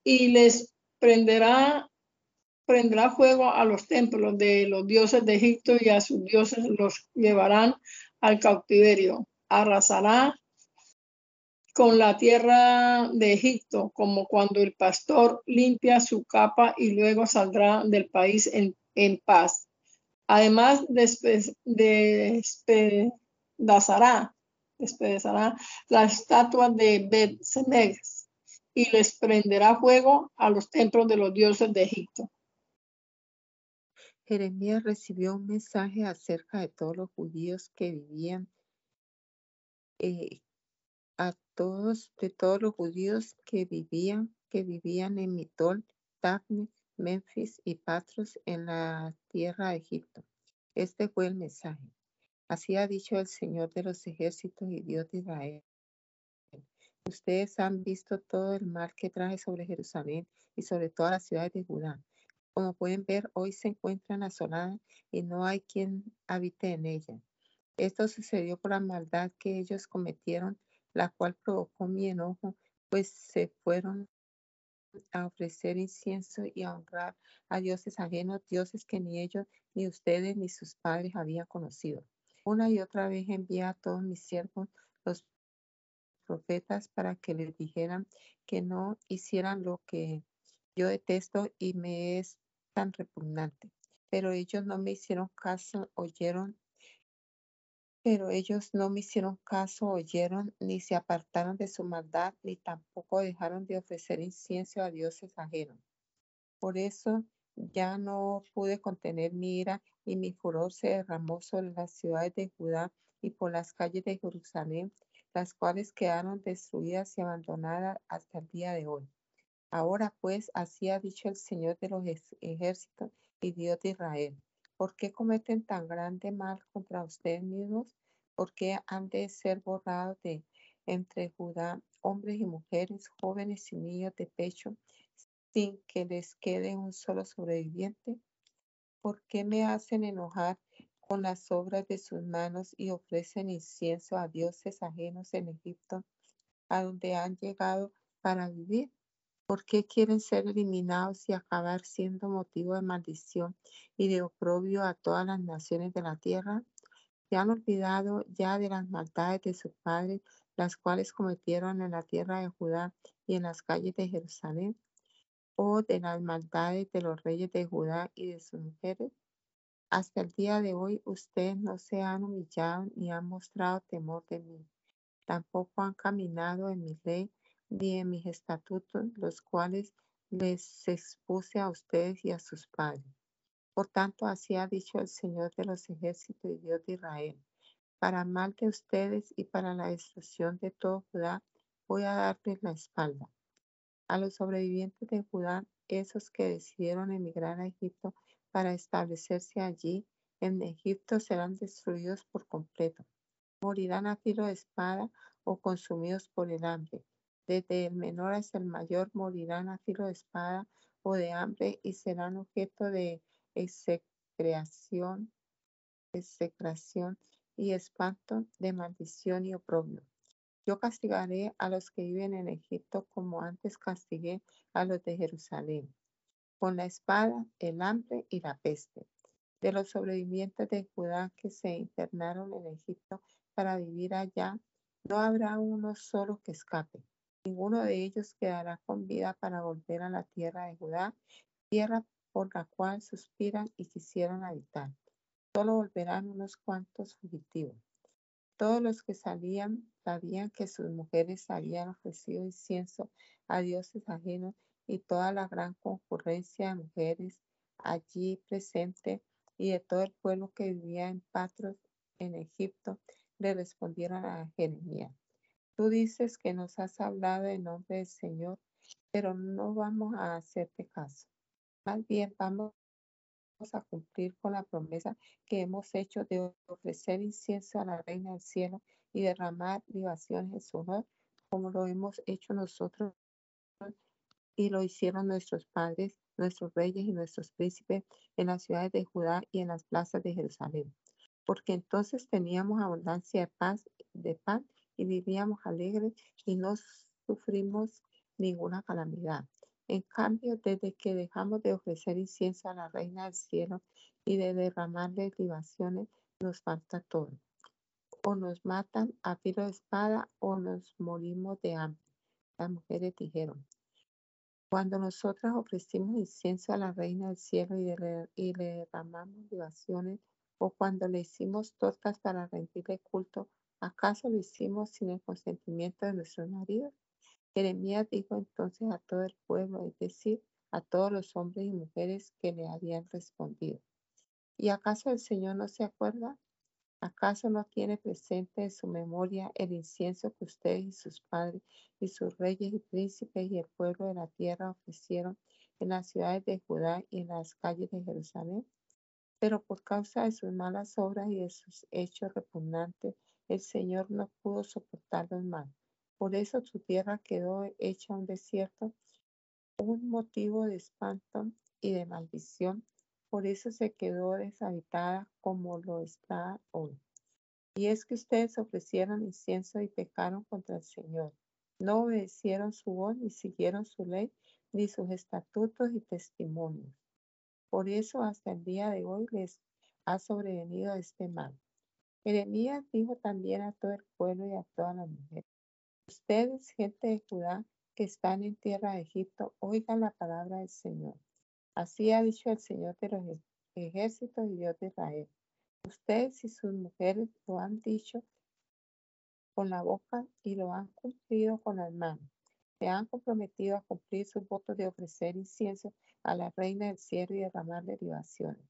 Y les prenderá prenderá fuego a los templos de los dioses de Egipto y a sus dioses los llevarán al cautiverio. Arrasará con la tierra de Egipto, como cuando el pastor limpia su capa y luego saldrá del país en, paz. Además, despedazará, despedazará la estatua de bet y les prenderá fuego a los templos de los dioses de Egipto. Jeremías recibió un mensaje acerca de todos los judíos que vivían eh, de todos los judíos que vivían, que vivían en Mitol, Tafne, Memphis y Patros en la tierra de Egipto. Este fue el mensaje. Así ha dicho el Señor de los ejércitos y Dios de Israel. Ustedes han visto todo el mal que traje sobre Jerusalén y sobre todas las ciudades de Judá. Como pueden ver, hoy se encuentran asoladas y no hay quien habite en ella. Esto sucedió por la maldad que ellos cometieron la cual provocó mi enojo, pues se fueron a ofrecer incienso y a honrar a dioses ajenos, dioses que ni ellos, ni ustedes, ni sus padres habían conocido. Una y otra vez envié a todos mis siervos, los profetas, para que les dijeran que no hicieran lo que yo detesto y me es tan repugnante. Pero ellos no me hicieron caso, oyeron pero ellos no me hicieron caso, oyeron, ni se apartaron de su maldad, ni tampoco dejaron de ofrecer incienso a dioses ajenos. Por eso ya no pude contener mi ira y mi furor se derramó sobre las ciudades de Judá y por las calles de Jerusalén, las cuales quedaron destruidas y abandonadas hasta el día de hoy. Ahora pues, así ha dicho el Señor de los ejércitos y Dios de Israel ¿Por qué cometen tan grande mal contra ustedes mismos? ¿Por qué han de ser borrados de entre Judá hombres y mujeres, jóvenes y niños de pecho, sin que les quede un solo sobreviviente? ¿Por qué me hacen enojar con las obras de sus manos y ofrecen incienso a dioses ajenos en Egipto, a donde han llegado para vivir? ¿Por qué quieren ser eliminados y acabar siendo motivo de maldición y de oprobio a todas las naciones de la tierra? ¿Se han olvidado ya de las maldades de sus padres, las cuales cometieron en la tierra de Judá y en las calles de Jerusalén? ¿O de las maldades de los reyes de Judá y de sus mujeres? Hasta el día de hoy ustedes no se han humillado ni han mostrado temor de mí. Tampoco han caminado en mi ley en mis estatutos, los cuales les expuse a ustedes y a sus padres. Por tanto, así ha dicho el Señor de los ejércitos y Dios de Israel. Para mal de ustedes y para la destrucción de todo Judá, voy a darles la espalda. A los sobrevivientes de Judá, esos que decidieron emigrar a Egipto para establecerse allí, en Egipto serán destruidos por completo. Morirán a filo de espada o consumidos por el hambre desde el menor hasta el mayor morirán a filo de espada o de hambre y serán objeto de execración, execración y espanto, de maldición y oprobio. Yo castigaré a los que viven en Egipto como antes castigué a los de Jerusalén, con la espada, el hambre y la peste. De los sobrevivientes de Judá que se internaron en Egipto para vivir allá, no habrá uno solo que escape Ninguno de ellos quedará con vida para volver a la tierra de Judá, tierra por la cual suspiran y quisieron habitar. Solo volverán unos cuantos fugitivos. Todos los que salían sabían que sus mujeres habían ofrecido incienso a dioses ajenos y toda la gran concurrencia de mujeres allí presente y de todo el pueblo que vivía en Patros en Egipto le respondieron a Jeremías. Tú dices que nos has hablado en nombre del Señor, pero no vamos a hacerte caso. Más bien vamos a cumplir con la promesa que hemos hecho de ofrecer incienso a la Reina del Cielo y derramar libaciones en su honor, como lo hemos hecho nosotros y lo hicieron nuestros padres, nuestros reyes y nuestros príncipes en las ciudades de Judá y en las plazas de Jerusalén. Porque entonces teníamos abundancia de paz, de pan y vivíamos alegres y no sufrimos ninguna calamidad. En cambio, desde que dejamos de ofrecer incienso a la Reina del Cielo y de derramarle libaciones, nos falta todo. O nos matan a filo de espada o nos morimos de hambre. Las mujeres dijeron, cuando nosotras ofrecimos incienso a la Reina del Cielo y, le derramamos libaciones, o cuando le hicimos tortas para rendirle culto, ¿Acaso lo hicimos sin el consentimiento de nuestros maridos? Jeremías dijo entonces a todo el pueblo, es decir, a todos los hombres y mujeres que le habían respondido. ¿Y acaso el Señor no se acuerda? ¿Acaso no tiene presente en su memoria el incienso que ustedes y sus padres y sus reyes y príncipes y el pueblo de la tierra ofrecieron en las ciudades de Judá y en las calles de Jerusalén? Pero por causa de sus malas obras y de sus hechos repugnantes, el Señor no pudo soportarlos más. Por eso su tierra quedó hecha un desierto, un motivo de espanto y de maldición. Por eso se quedó deshabitada como lo está hoy. Y es que ustedes ofrecieron incienso y pecaron contra el Señor. No obedecieron su voz ni siguieron su ley, ni sus estatutos y testimonios. Por eso hasta el día de hoy les ha sobrevenido este mal. Jeremías dijo también a todo el pueblo y a todas las mujeres, ustedes, gente de Judá, que están en tierra de Egipto, oigan la palabra del Señor. Así ha dicho el Señor de los ejércitos y Dios de Israel. Ustedes y sus mujeres lo han dicho con la boca y lo han cumplido con las manos. Se han comprometido a cumplir sus votos de ofrecer incienso a la reina del cielo y derramar derivaciones.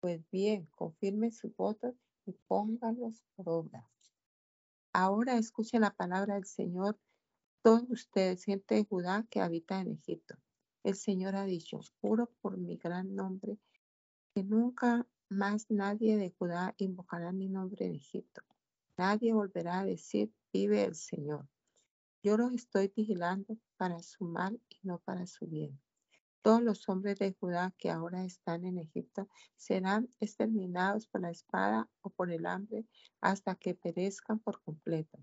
Pues bien, confirmen sus votos y pónganlos por obra. Ahora escuchen la palabra del Señor, todos ustedes, gente de Judá que habita en Egipto. El Señor ha dicho, juro por mi gran nombre, que nunca más nadie de Judá invocará mi nombre en Egipto. Nadie volverá a decir, vive el Señor. Yo los estoy vigilando para su mal y no para su bien. Todos los hombres de Judá que ahora están en Egipto serán exterminados por la espada o por el hambre hasta que perezcan por completo.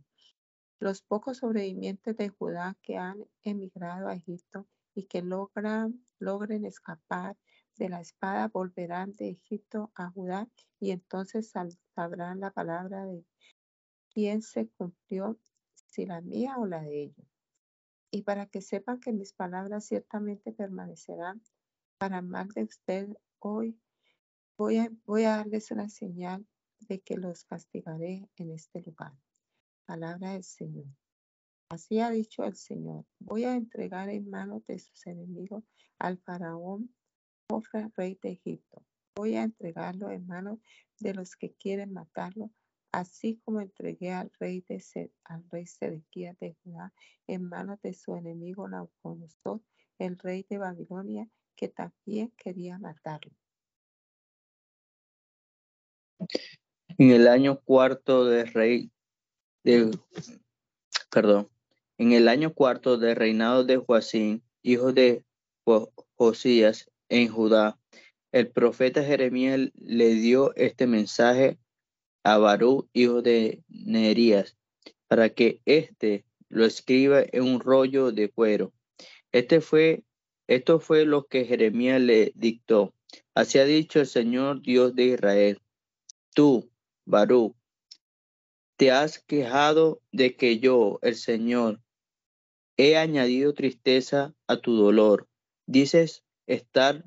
Los pocos sobrevivientes de Judá que han emigrado a Egipto y que logran, logren escapar de la espada volverán de Egipto a Judá y entonces sabrán la palabra de quién se cumplió, si la mía o la de ellos. Y para que sepan que mis palabras ciertamente permanecerán para mal de usted hoy, voy a, darles una señal de que los castigaré en este lugar. Palabra del Señor. Así ha dicho el Señor. Voy a entregar en manos de sus enemigos al faraón rey de Egipto. Voy a entregarlo en manos de los que quieren matarlo, así como entregué al rey, de al rey de Judá en manos de su enemigo Nabucodonosor, el rey de Babilonia, que también quería matarlo. En el año cuarto del rey de, perdón, en el año cuarto del reinado de Joacín, hijo de Josías, en Judá. El profeta Jeremías le dio este mensaje a Barú, hijo de Nerías, para que éste lo escriba en un rollo de cuero. Este fue, esto fue lo que Jeremías le dictó. Así ha dicho el Señor Dios de Israel. Tú, Barú, te has quejado de que yo, el Señor, he añadido tristeza a tu dolor. Dices, estar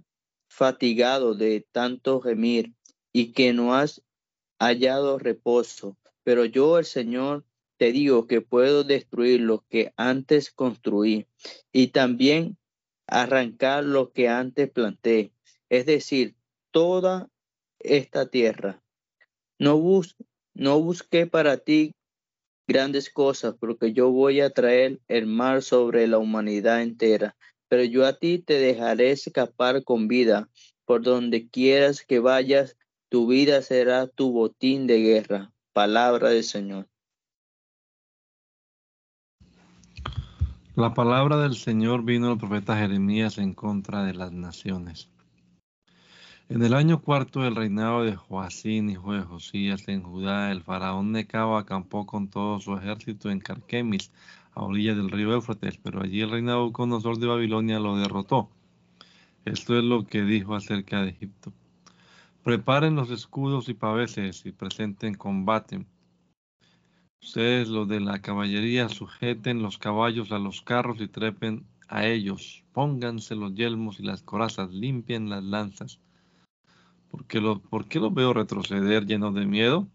fatigado de tanto gemir y que no has hallado reposo. Pero yo, el Señor, te digo que puedo destruir lo que antes construí y también arrancar lo que antes planté, es decir, toda esta tierra. No, bus no busqué para ti grandes cosas, porque yo voy a traer el mar sobre la humanidad entera pero yo a ti te dejaré escapar con vida. Por donde quieras que vayas, tu vida será tu botín de guerra. Palabra del Señor. La palabra del Señor vino al profeta Jeremías en contra de las naciones. En el año cuarto del reinado de Joacín, hijo de Josías, en Judá, el faraón Necao acampó con todo su ejército en Carquemis, a orillas del río Éufrates, pero allí el rey Nabucodonosor de Babilonia lo derrotó. Esto es lo que dijo acerca de Egipto. Preparen los escudos y paveses y presenten combate. Ustedes, los de la caballería, sujeten los caballos a los carros y trepen a ellos. Pónganse los yelmos y las corazas, limpien las lanzas. ¿Por qué, ¿Por qué los veo retroceder llenos de miedo?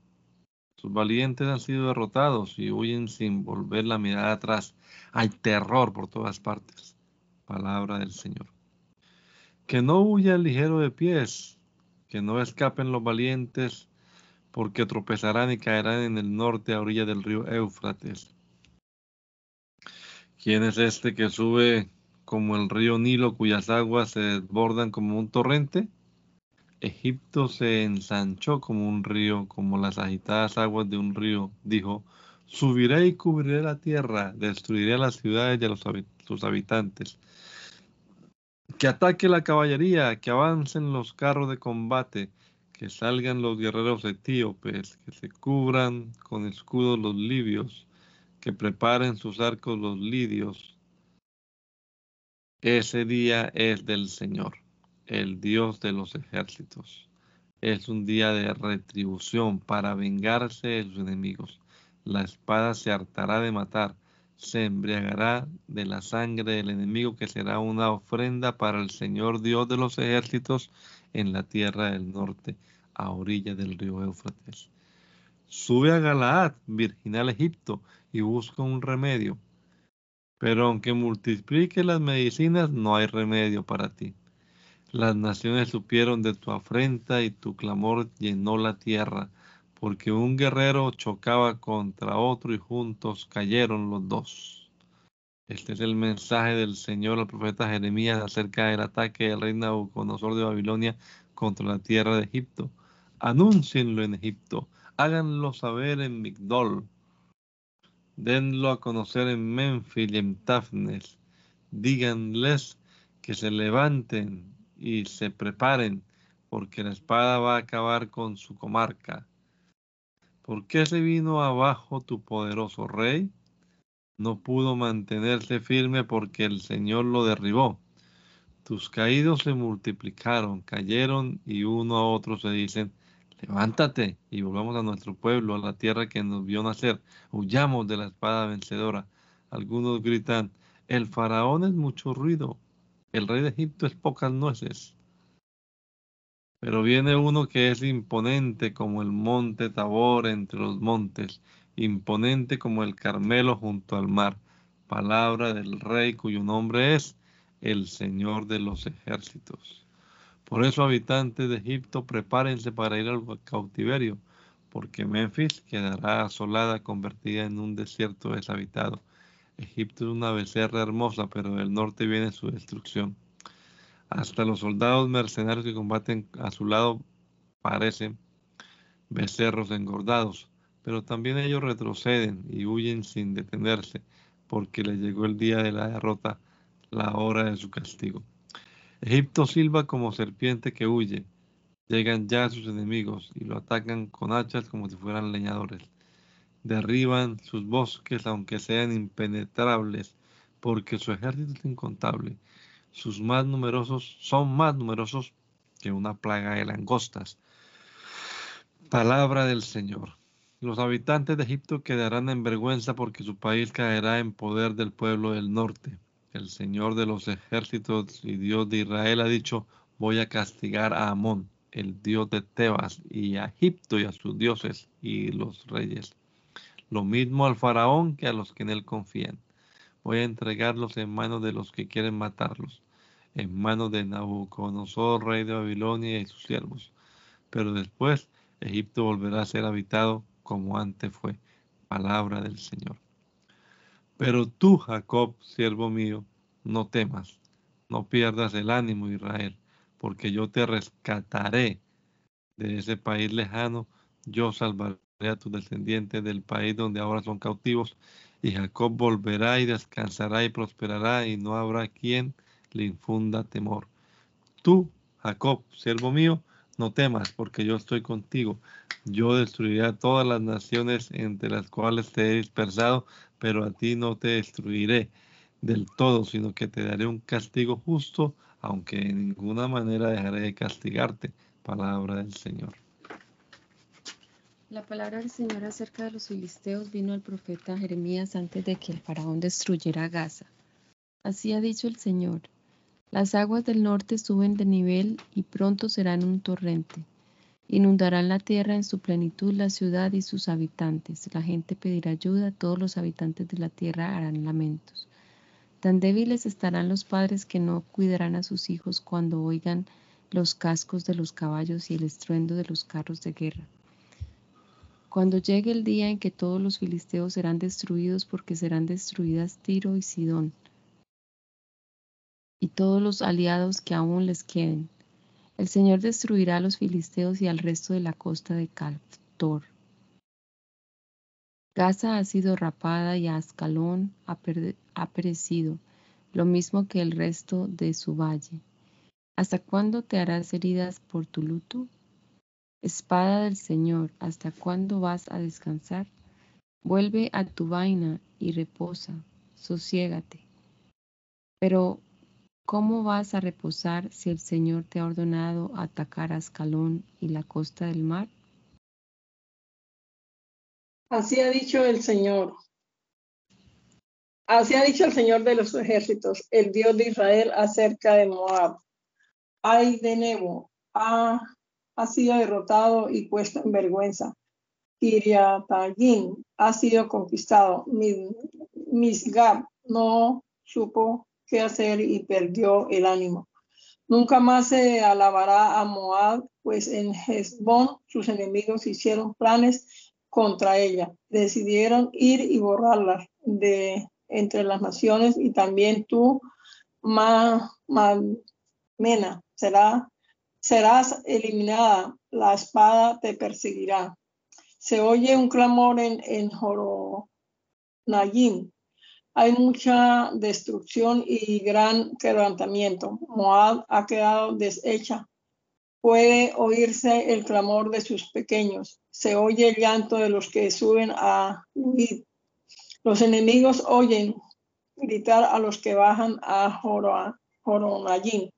Sus valientes han sido derrotados y huyen sin volver la mirada atrás. Hay terror por todas partes. Palabra del Señor. Que no huya el ligero de pies, que no escapen los valientes, porque tropezarán y caerán en el norte a orilla del río Éufrates. ¿Quién es este que sube como el río Nilo cuyas aguas se desbordan como un torrente? Egipto se ensanchó como un río, como las agitadas aguas de un río. Dijo, subiré y cubriré la tierra, destruiré las ciudades y a los, sus habitantes. Que ataque la caballería, que avancen los carros de combate, que salgan los guerreros etíopes, que se cubran con escudos los libios, que preparen sus arcos los lidios, Ese día es del Señor, el Dios de los ejércitos. Es un día de retribución para vengarse de sus enemigos. La espada se hartará de matar, se embriagará de la sangre del enemigo que será una ofrenda para el Señor Dios de los ejércitos en la tierra del norte, a orilla del río Éufrates. Sube a Galaad, virginal Egipto, y busca un remedio. Pero aunque multiplique las medicinas, no hay remedio para ti. Las naciones supieron de tu afrenta y tu clamor llenó la tierra, porque un guerrero chocaba contra otro y juntos cayeron los dos. Este es el mensaje del Señor al profeta Jeremías acerca del ataque del rey Nabucodonosor de Babilonia contra la tierra de Egipto. Anúncienlo en Egipto, háganlo saber en Migdol, denlo a conocer en Memphis y en Tafnes. Díganles que se levanten y se preparen, porque la espada va a acabar con su comarca. ¿Por qué se vino abajo tu poderoso rey? no pudo mantenerse firme porque el Señor lo derribó. Tus caídos se multiplicaron, cayeron y uno a otro se dicen, levántate y volvamos a nuestro pueblo, a la tierra que nos vio nacer, huyamos de la espada vencedora. Algunos gritan, el faraón es mucho ruido, el rey de Egipto es pocas nueces. Pero viene uno que es imponente como el monte Tabor entre los montes, imponente como el Carmelo junto al mar, palabra del rey cuyo nombre es el Señor de los ejércitos. Por eso, habitantes de Egipto, prepárense para ir al cautiverio, porque Memphis quedará asolada, convertida en un desierto deshabitado. Egipto es una becerra hermosa, pero del norte viene su destrucción. Hasta los soldados mercenarios que combaten a su lado parecen becerros engordados pero también ellos retroceden y huyen sin detenerse, porque les llegó el día de la derrota, la hora de su castigo. Egipto silba como serpiente que huye. Llegan ya sus enemigos y lo atacan con hachas como si fueran leñadores. Derriban sus bosques aunque sean impenetrables, porque su ejército es incontable. Sus más numerosos son más numerosos que una plaga de langostas. Palabra del Señor. Los habitantes de Egipto quedarán en vergüenza porque su país caerá en poder del pueblo del norte. El Señor de los ejércitos y Dios de Israel ha dicho, voy a castigar a Amón, el dios de Tebas, y a Egipto y a sus dioses y los reyes. Lo mismo al faraón que a los que en él confían. Voy a entregarlos en manos de los que quieren matarlos, en manos de Nabucodonosor, rey de Babilonia y sus siervos. Pero después Egipto volverá a ser habitado como antes fue. Palabra del Señor. Pero tú, Jacob, siervo mío, no temas, no pierdas el ánimo, Israel, porque yo te rescataré de ese país lejano, yo salvaré a tus descendientes del país donde ahora son cautivos, y Jacob volverá y descansará y prosperará, y no habrá quien le infunda temor. Tú, Jacob, siervo mío, no temas, porque yo estoy contigo. Yo destruiré a todas las naciones entre las cuales te he dispersado, pero a ti no te destruiré del todo, sino que te daré un castigo justo, aunque en ninguna manera dejaré de castigarte. Palabra del Señor. La palabra del Señor acerca de los filisteos vino al profeta Jeremías antes de que el faraón destruyera Gaza. Así ha dicho el Señor. Las aguas del norte suben de nivel y pronto serán un torrente. Inundarán la tierra en su plenitud, la ciudad y sus habitantes. La gente pedirá ayuda, todos los habitantes de la tierra harán lamentos. Tan débiles estarán los padres que no cuidarán a sus hijos cuando oigan los cascos de los caballos y el estruendo de los carros de guerra. Cuando llegue el día en que todos los filisteos serán destruidos porque serán destruidas Tiro y Sidón, y todos los aliados que aún les queden. El Señor destruirá a los filisteos y al resto de la costa de Calftor. Gaza ha sido rapada y Ascalón ha, ha perecido, lo mismo que el resto de su valle. ¿Hasta cuándo te harás heridas por tu luto? Espada del Señor, ¿hasta cuándo vas a descansar? Vuelve a tu vaina y reposa, sosiégate. Pero ¿Cómo vas a reposar si el Señor te ha ordenado atacar a Ascalón y la costa del mar? Así ha dicho el Señor. Así ha dicho el Señor de los ejércitos, el Dios de Israel acerca de Moab. Ay de Nebo, ha, sido derrotado y puesto en vergüenza. Kiriatayim ha sido conquistado. Misgab no supo qué hacer y perdió el ánimo. Nunca más se alabará a Moab, pues en Hezbón sus enemigos hicieron planes contra ella. Decidieron ir y borrarla de entre las naciones y también tú, Ma, Mena, será, serás eliminada. La espada te perseguirá. Se oye un clamor en, en hay mucha destrucción y gran quebrantamiento. Moab ha quedado deshecha. Puede oírse el clamor de sus pequeños. Se oye el llanto de los que suben a huir. Los enemigos oyen gritar a los que bajan a Joronayim.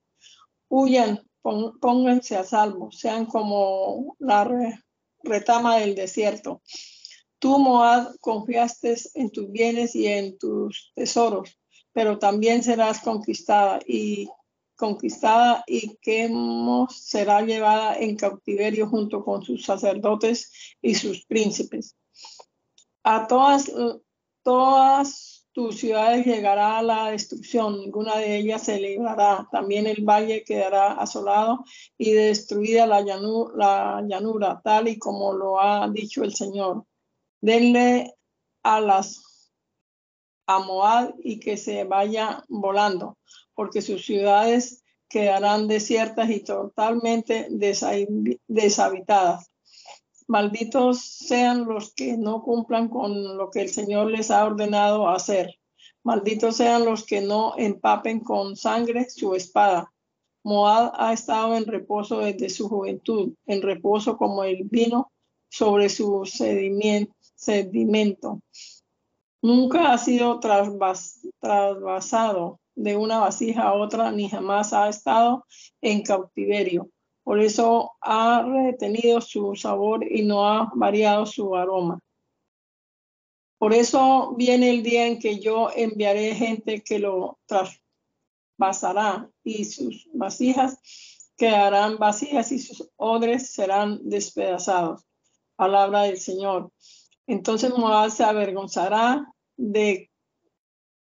Huyan, pónganse a salvo, sean como la retama del desierto. Tú, Moab, confiaste en tus bienes y en tus tesoros, pero también serás conquistada y conquistada y Quemos será llevada en cautiverio junto con sus sacerdotes y sus príncipes. A todas, todas tus ciudades llegará la destrucción, ninguna de ellas se librará. También el valle quedará asolado y destruida la llanura tal y como lo ha dicho el Señor denle alas a Moab y que se vaya volando, porque sus ciudades quedarán desiertas y totalmente deshabitadas. Malditos sean los que no cumplan con lo que el Señor les ha ordenado hacer. Malditos sean los que no empapen con sangre su espada. Moab ha estado en reposo desde su juventud, en reposo como el vino sobre su sedimento sedimento. Nunca ha sido trasvasado de una vasija a otra, ni jamás ha estado en cautiverio. Por eso ha retenido su sabor y no ha variado su aroma. Por eso viene el día en que yo enviaré gente que lo trasvasará y sus vasijas quedarán vacías y sus odres serán despedazados. Palabra del Señor. Entonces Moab se avergonzará de,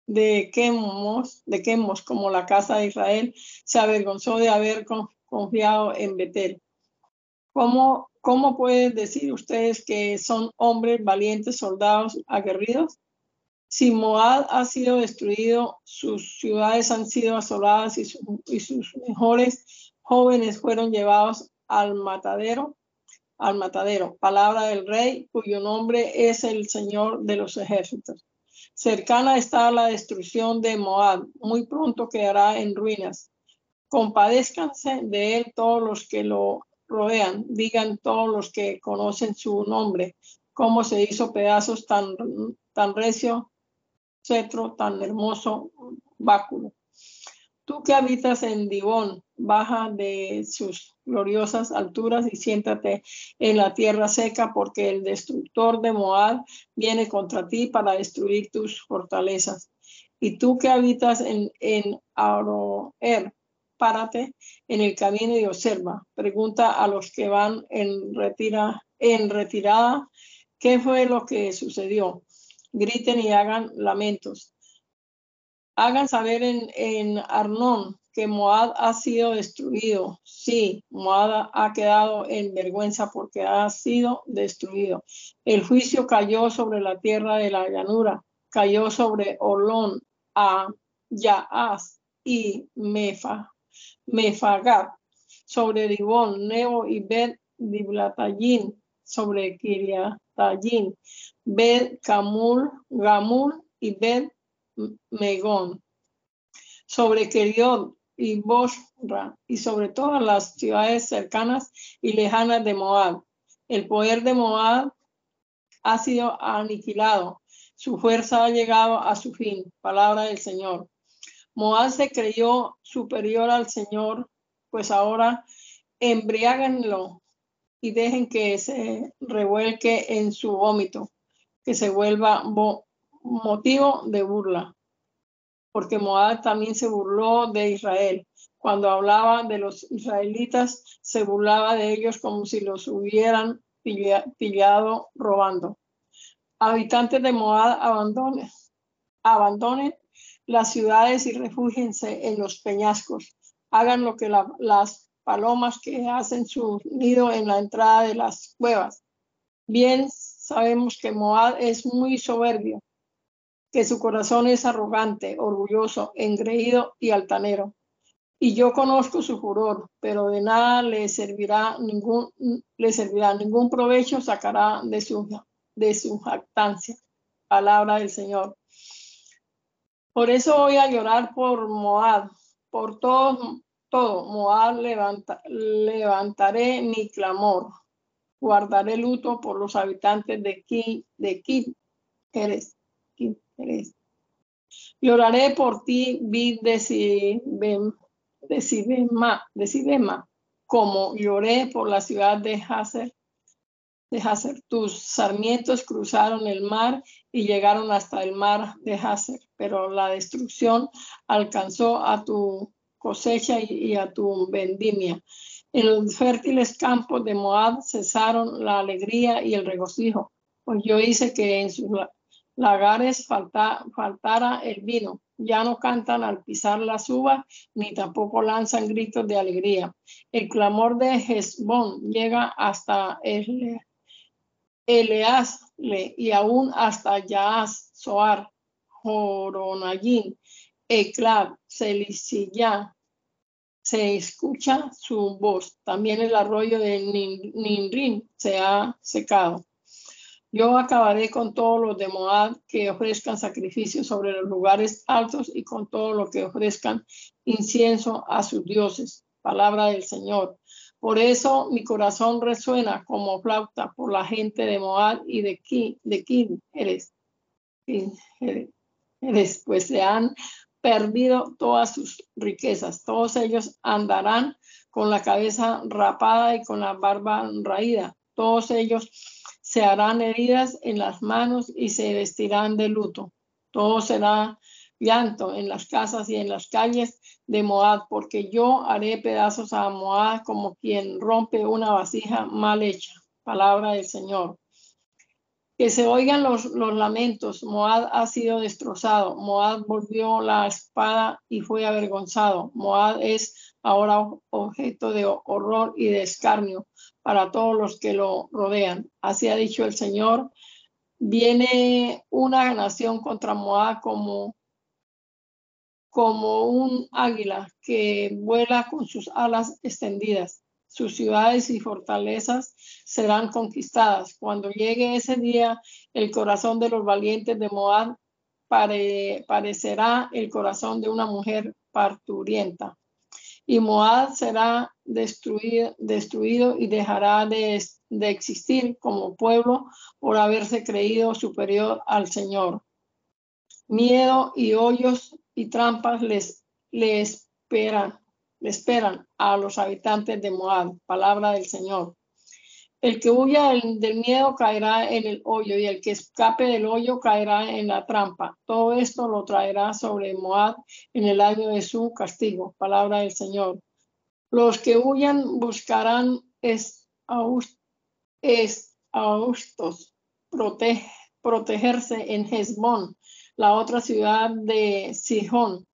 de Quemos, de Quemos, como la casa de Israel se avergonzó de haber confiado en Betel. ¿Cómo, ¿Cómo pueden decir ustedes que son hombres valientes, soldados aguerridos? Si Moab ha sido destruido, sus ciudades han sido asoladas y, y sus mejores jóvenes fueron llevados al matadero, al matadero. Palabra del rey, cuyo nombre es el Señor de los ejércitos. Cercana está la destrucción de Moab, muy pronto quedará en ruinas. Compadézcanse de él todos los que lo rodean, digan todos los que conocen su nombre, cómo se hizo pedazos tan, tan recio, cetro, tan hermoso báculo. Tú que habitas en Dibón, baja de sus gloriosas alturas y siéntate en la tierra seca, porque el destructor de Moab viene contra ti para destruir tus fortalezas. Y tú que habitas en, en Aroer, párate en el camino y observa. Pregunta a los que van en, retira, en retirada qué fue lo que sucedió. Griten y hagan lamentos hagan saber en, en Arnón Moab ha sido destruido. Sí, Moab ha quedado en vergüenza porque ha sido destruido. El juicio cayó sobre la tierra de la llanura, cayó sobre Olón, a Yaaz y Mefa, Mefagat, sobre Dibón, Nebo y Bet Diblatayín, sobre Kiriatayín, Bet Camul, Gamul y Bet Megón, sobre Keriot y Bosra y sobre todas las ciudades cercanas y lejanas de Moab. El poder de Moab ha sido aniquilado, su fuerza ha llegado a su fin. Palabra del Señor. Moab se creyó superior al Señor, pues ahora embriáganlo y dejen que se revuelque en su vómito, que se vuelva motivo de burla. Porque Moab también se burló de Israel. Cuando hablaba de los israelitas, se burlaba de ellos como si los hubieran pillado robando. Habitantes de Moab, abandonen, abandonen las ciudades y refúgiense en los peñascos. Hagan lo que las palomas que hacen su nido en la entrada de las cuevas. Bien sabemos que Moab es muy soberbio, que su corazón es arrogante, orgulloso, engreído y altanero. Y yo conozco su furor, pero de nada le servirá ningún, le servirá ningún provecho sacará de su, de su jactancia. Palabra del Señor. Por eso voy a llorar por Moab, por todos todo. Moab levanta, levantaré mi clamor. Guardaré luto por los habitantes de Ki, de Ki, eres. Lloraré por ti, vid de Sibema, como lloré por la ciudad de Hazer, de Hazer. Tus sarmientos cruzaron el mar y llegaron hasta el mar de Hazer, pero la destrucción alcanzó a tu cosecha y, a tu vendimia. En los fértiles campos de Moab cesaron la alegría y el regocijo, pues yo hice que en sus lagares faltara el vino. Ya no cantan al pisar las uvas, ni tampoco lanzan gritos de alegría. El clamor de Hezbón llega hasta el, Eleazle y aún hasta Yaaz, Soar, Joronayín, Eclav, Celicilla, se escucha su voz. También el arroyo de Ninrin se ha secado. Yo acabaré con todos los de Moab que ofrezcan sacrificios sobre los lugares altos y con todo lo que ofrezcan incienso a sus dioses. Palabra del Señor. Por eso mi corazón resuena como flauta por la gente de Moab y de Kin, de eres. eres, pues se han perdido todas sus riquezas. Todos ellos andarán con la cabeza rapada y con la barba raída. Todos ellos se harán heridas en las manos y se vestirán de luto. Todo será llanto en las casas y en las calles de Moab, porque yo haré pedazos a Moab como quien rompe una vasija mal hecha. Palabra del Señor que se oigan los, lamentos. Moab ha sido destrozado. Moab volvió la espada y fue avergonzado. Moab es ahora objeto de horror y de escarnio para todos los que lo rodean. Así ha dicho el Señor. Viene una nación contra Moab como, como un águila que vuela con sus alas extendidas sus ciudades y fortalezas serán conquistadas. Cuando llegue ese día, el corazón de los valientes de Moab parecerá el corazón de una mujer parturienta. Y Moab será destruido, y dejará de, existir como pueblo por haberse creído superior al Señor. Miedo y hoyos y trampas les, les esperan esperan a los habitantes de Moab. Palabra del Señor. El que huya del miedo caerá en el hoyo y el que escape del hoyo caerá en la trampa. Todo esto lo traerá sobre Moab en el año de su castigo. Palabra del Señor. Los que huyan buscarán es, austos, protegerse en Hezbón, la otra ciudad de Sihón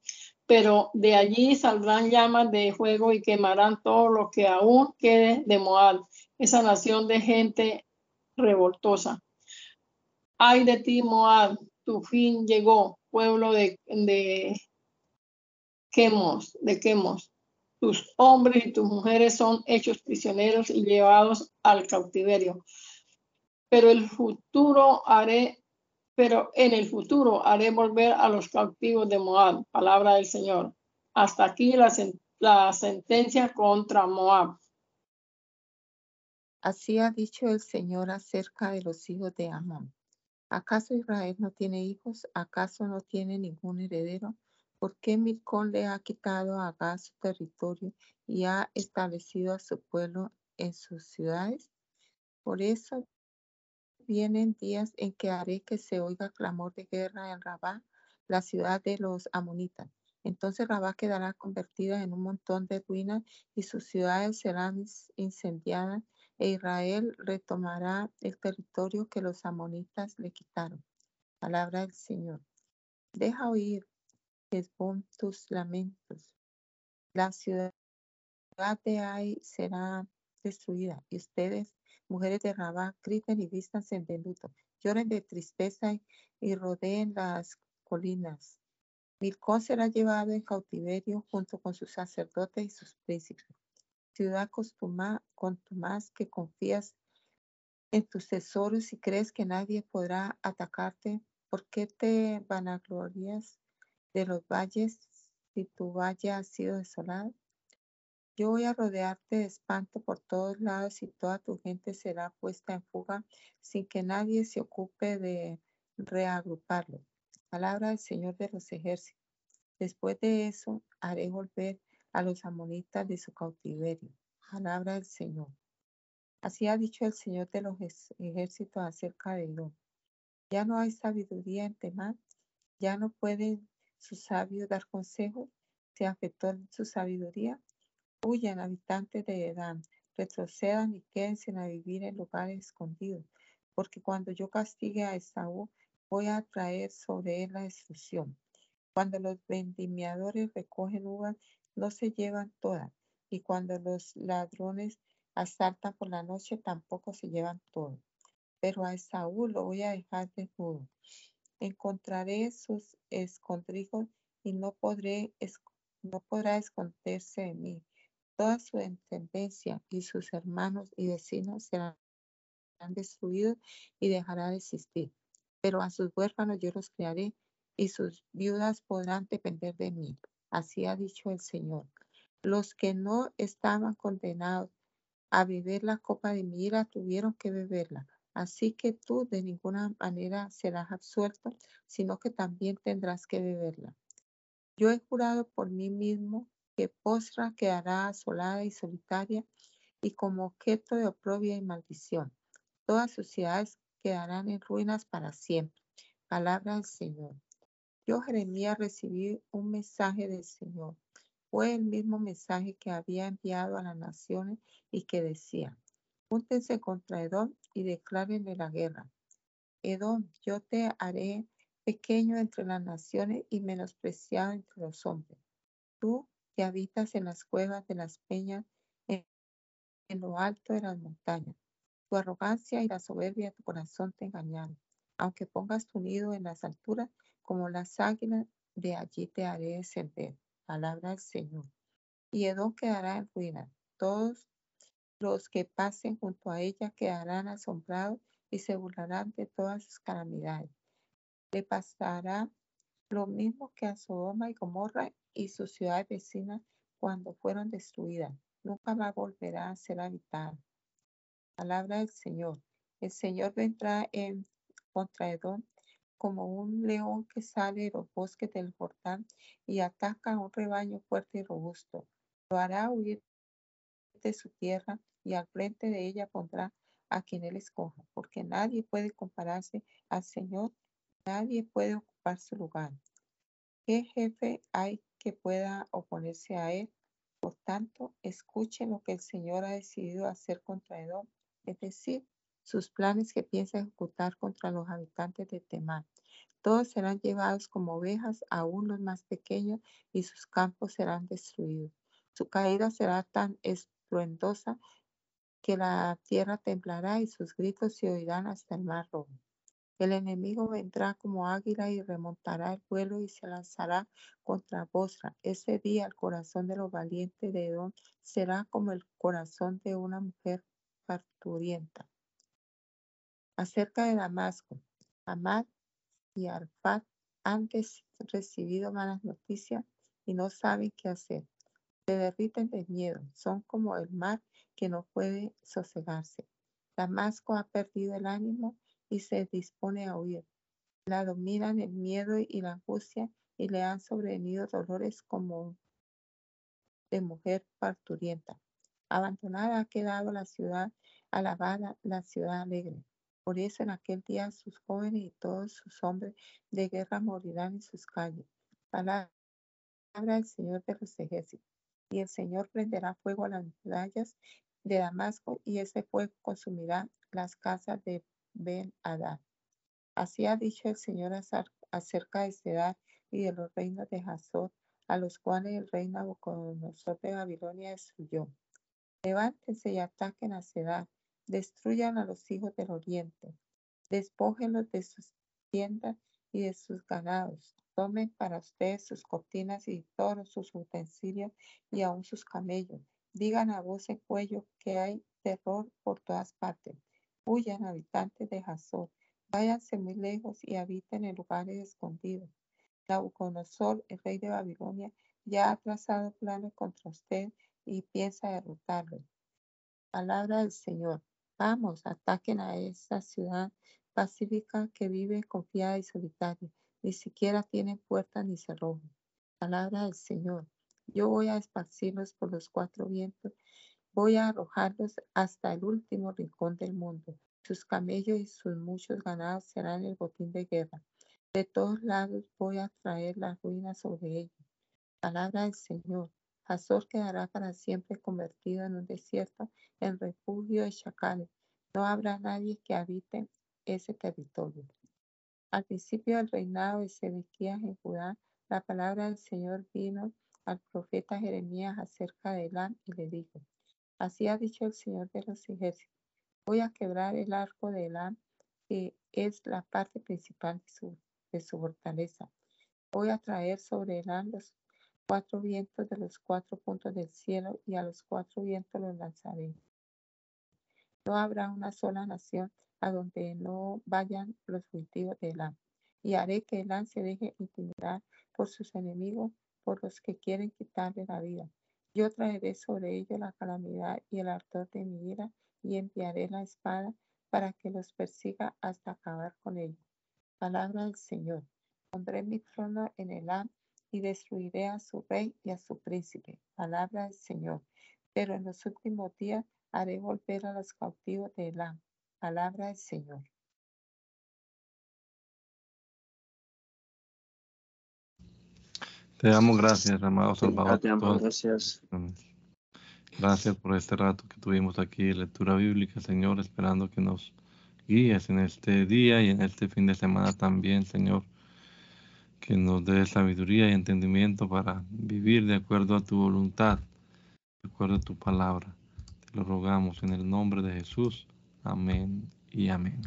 pero de allí saldrán llamas de fuego y quemarán todo lo que aún quede de Moab, esa nación de gente revoltosa. Ay de ti, Moab, tu fin llegó, pueblo de, de quemos, de quemos. Tus hombres y tus mujeres son hechos prisioneros y llevados al cautiverio. Pero el futuro haré pero en el futuro haré volver a los cautivos de Moab. Palabra del Señor. Hasta aquí la, sentencia contra Moab. Así ha dicho el Señor acerca de los hijos de Amón. ¿Acaso Israel no tiene hijos? ¿Acaso no tiene ningún heredero? ¿Por qué Milcón le ha quitado a Gad su territorio y ha establecido a su pueblo en sus ciudades? Por eso vienen días en que haré que se oiga clamor de guerra en Rabá, la ciudad de los amonitas. Entonces Rabá quedará convertida en un montón de ruinas y sus ciudades serán incendiadas e Israel retomará el territorio que los amonitas le quitaron. Palabra del Señor. Deja oír, Hezbón, tus lamentos. La ciudad de Ai será destruida y ustedes, mujeres de Rabá, griten y vístanse en luto, lloren de tristeza y rodeen las colinas. Milcón será llevado en cautiverio junto con sus sacerdotes y sus príncipes. Ciudad contumaz que confías en tus tesoros y crees que nadie podrá atacarte, ¿por qué te vanaglorias de los valles si tu valle ha sido desolado? Yo voy a rodearte de espanto por todos lados y toda tu gente será puesta en fuga sin que nadie se ocupe de reagruparlo. Palabra del Señor de los ejércitos. Después de eso haré volver a los amonitas de su cautiverio. Palabra del Señor. Así ha dicho el Señor de los ejércitos acerca de Edom. Ya no hay sabiduría en Temán, ya no pueden sus sabios dar consejo, se afectó su sabiduría, Huyan, habitantes de Edán, retrocedan y quédense a vivir en lugares escondidos, porque cuando yo castigue a Esaú, voy a traer sobre él la destrucción. Cuando los vendimiadores recogen uvas, no se llevan todas, y cuando los ladrones asaltan por la noche, tampoco se llevan todo. Pero a Esaú lo voy a dejar desnudo. Encontraré sus escondrijos y no, podré, no podrá esconderse de mí Toda su descendencia y sus hermanos y vecinos serán destruidos y dejará de existir. Pero a sus huérfanos yo los crearé y sus viudas podrán depender de mí. Así ha dicho el Señor. Los que no estaban condenados a beber la copa de mi ira tuvieron que beberla. Así que tú de ninguna manera serás absuelto, sino que también tendrás que beberla. Yo he jurado por mí mismo que postra quedará asolada y solitaria y como objeto de oprobia y maldición. Todas sus ciudades quedarán en ruinas para siempre. Palabra del Señor. Yo, Jeremías, recibí un mensaje del Señor. Fue el mismo mensaje que había enviado a las naciones y que decía, júntense contra Edom y declárenle la guerra. Edom, yo te haré pequeño entre las naciones y menospreciado entre los hombres. Tú que habitas en las cuevas de las peñas, en, lo alto de las montañas. Tu arrogancia y la soberbia de tu corazón te engañaron. Aunque pongas tu nido en las alturas, como las águilas, de allí te haré descender. Palabra del Señor. Y Edom quedará en ruina. Todos los que pasen junto a ella quedarán asombrados y se burlarán de todas sus calamidades. Le pasará lo mismo que a Sodoma y Gomorra y sus ciudades vecinas cuando fueron destruidas. Nunca más volverá a ser habitada. Palabra del Señor. El Señor vendrá en contra Edom como un león que sale de los bosques del Jordán y ataca a un rebaño fuerte y robusto. Lo hará huir de su tierra y al frente de ella pondrá a quien él escoja, porque nadie puede compararse al Señor, nadie puede ocupar su lugar. ¿Qué jefe hay que pueda oponerse a él. Por tanto, escuchen lo que el Señor ha decidido hacer contra Edom, es decir, sus planes que piensa ejecutar contra los habitantes de Temán. Todos serán llevados como ovejas, aún los más pequeños, y sus campos serán destruidos. Su caída será tan estruendosa que la tierra temblará y sus gritos se oirán hasta el mar rojo. El enemigo vendrá como águila y remontará el vuelo y se lanzará contra Bosra. Ese día el corazón de los valientes de Edom será como el corazón de una mujer parturienta. Acerca de Damasco, Amad y Arfat han recibido malas noticias y no saben qué hacer. Se derriten de miedo, son como el mar que no puede sosegarse. Damasco ha perdido el ánimo y se dispone a huir. La dominan el miedo y la angustia y le han sobrevenido dolores como de mujer parturienta. Abandonada ha quedado la ciudad, alabada la ciudad alegre. Por eso en aquel día sus jóvenes y todos sus hombres de guerra morirán en sus calles. Palabra del Señor de los ejércitos. Y el Señor prenderá fuego a las murallas de Damasco y ese fuego consumirá las casas de Ben Adad. Así ha dicho el Señor acerca de Sedar y de los reinos de Hazor, a los cuales el rey Nabucodonosor de Babilonia destruyó. Levántense y ataquen a Sedar, destruyan a los hijos del oriente, despójenlos de sus tiendas y de sus ganados, tomen para ustedes sus cortinas y todos sus utensilios y aún sus camellos. Digan a voz en cuello que hay terror por todas partes. Huyan habitantes de Hazor, váyanse muy lejos y habiten en lugares escondidos. Nabucodonosor, el rey de Babilonia, ya ha trazado planes contra usted y piensa derrotarlo. Palabra del Señor. Vamos, ataquen a esa ciudad pacífica que vive confiada y solitaria. Ni siquiera tiene puertas ni cerrojos. Palabra del Señor. Yo voy a esparcirlos por los cuatro vientos. Voy a arrojarlos hasta el último rincón del mundo. Sus camellos y sus muchos ganados serán el botín de guerra. De todos lados voy a traer las ruinas sobre ellos. Palabra del Señor. Azor quedará para siempre convertido en un desierto, en refugio de chacales. No habrá nadie que habite ese territorio. Al principio del reinado de Sedequías en Judá, la palabra del Señor vino al profeta Jeremías acerca de Elán y le dijo, así ha dicho el Señor de los ejércitos, voy a quebrar el arco de Elán, que es la parte principal de su fortaleza. Voy a traer sobre él los cuatro vientos de los cuatro puntos del cielo y a los cuatro vientos los lanzaré. No habrá una sola nación a donde no vayan los cultivos de Elán. Y haré que Elán se deje intimidar por sus enemigos, por los que quieren quitarle la vida. Yo traeré sobre ellos la calamidad y el ardor de mi ira y enviaré la espada para que los persiga hasta acabar con ellos. Palabra del Señor. Pondré mi trono en el Am y destruiré a su rey y a su príncipe. Palabra del Señor. Pero en los últimos días haré volver a los cautivos de Elam. Palabra del Señor. Te damos gracias, amado Salvador. Te damos gracias. Gracias por este rato que tuvimos aquí, lectura bíblica, Señor, esperando que nos guíes en este día y en este fin de semana también, Señor. Que nos dé sabiduría y entendimiento para vivir de acuerdo a tu voluntad, de acuerdo a tu palabra. Te lo rogamos en el nombre de Jesús. Amén y amén.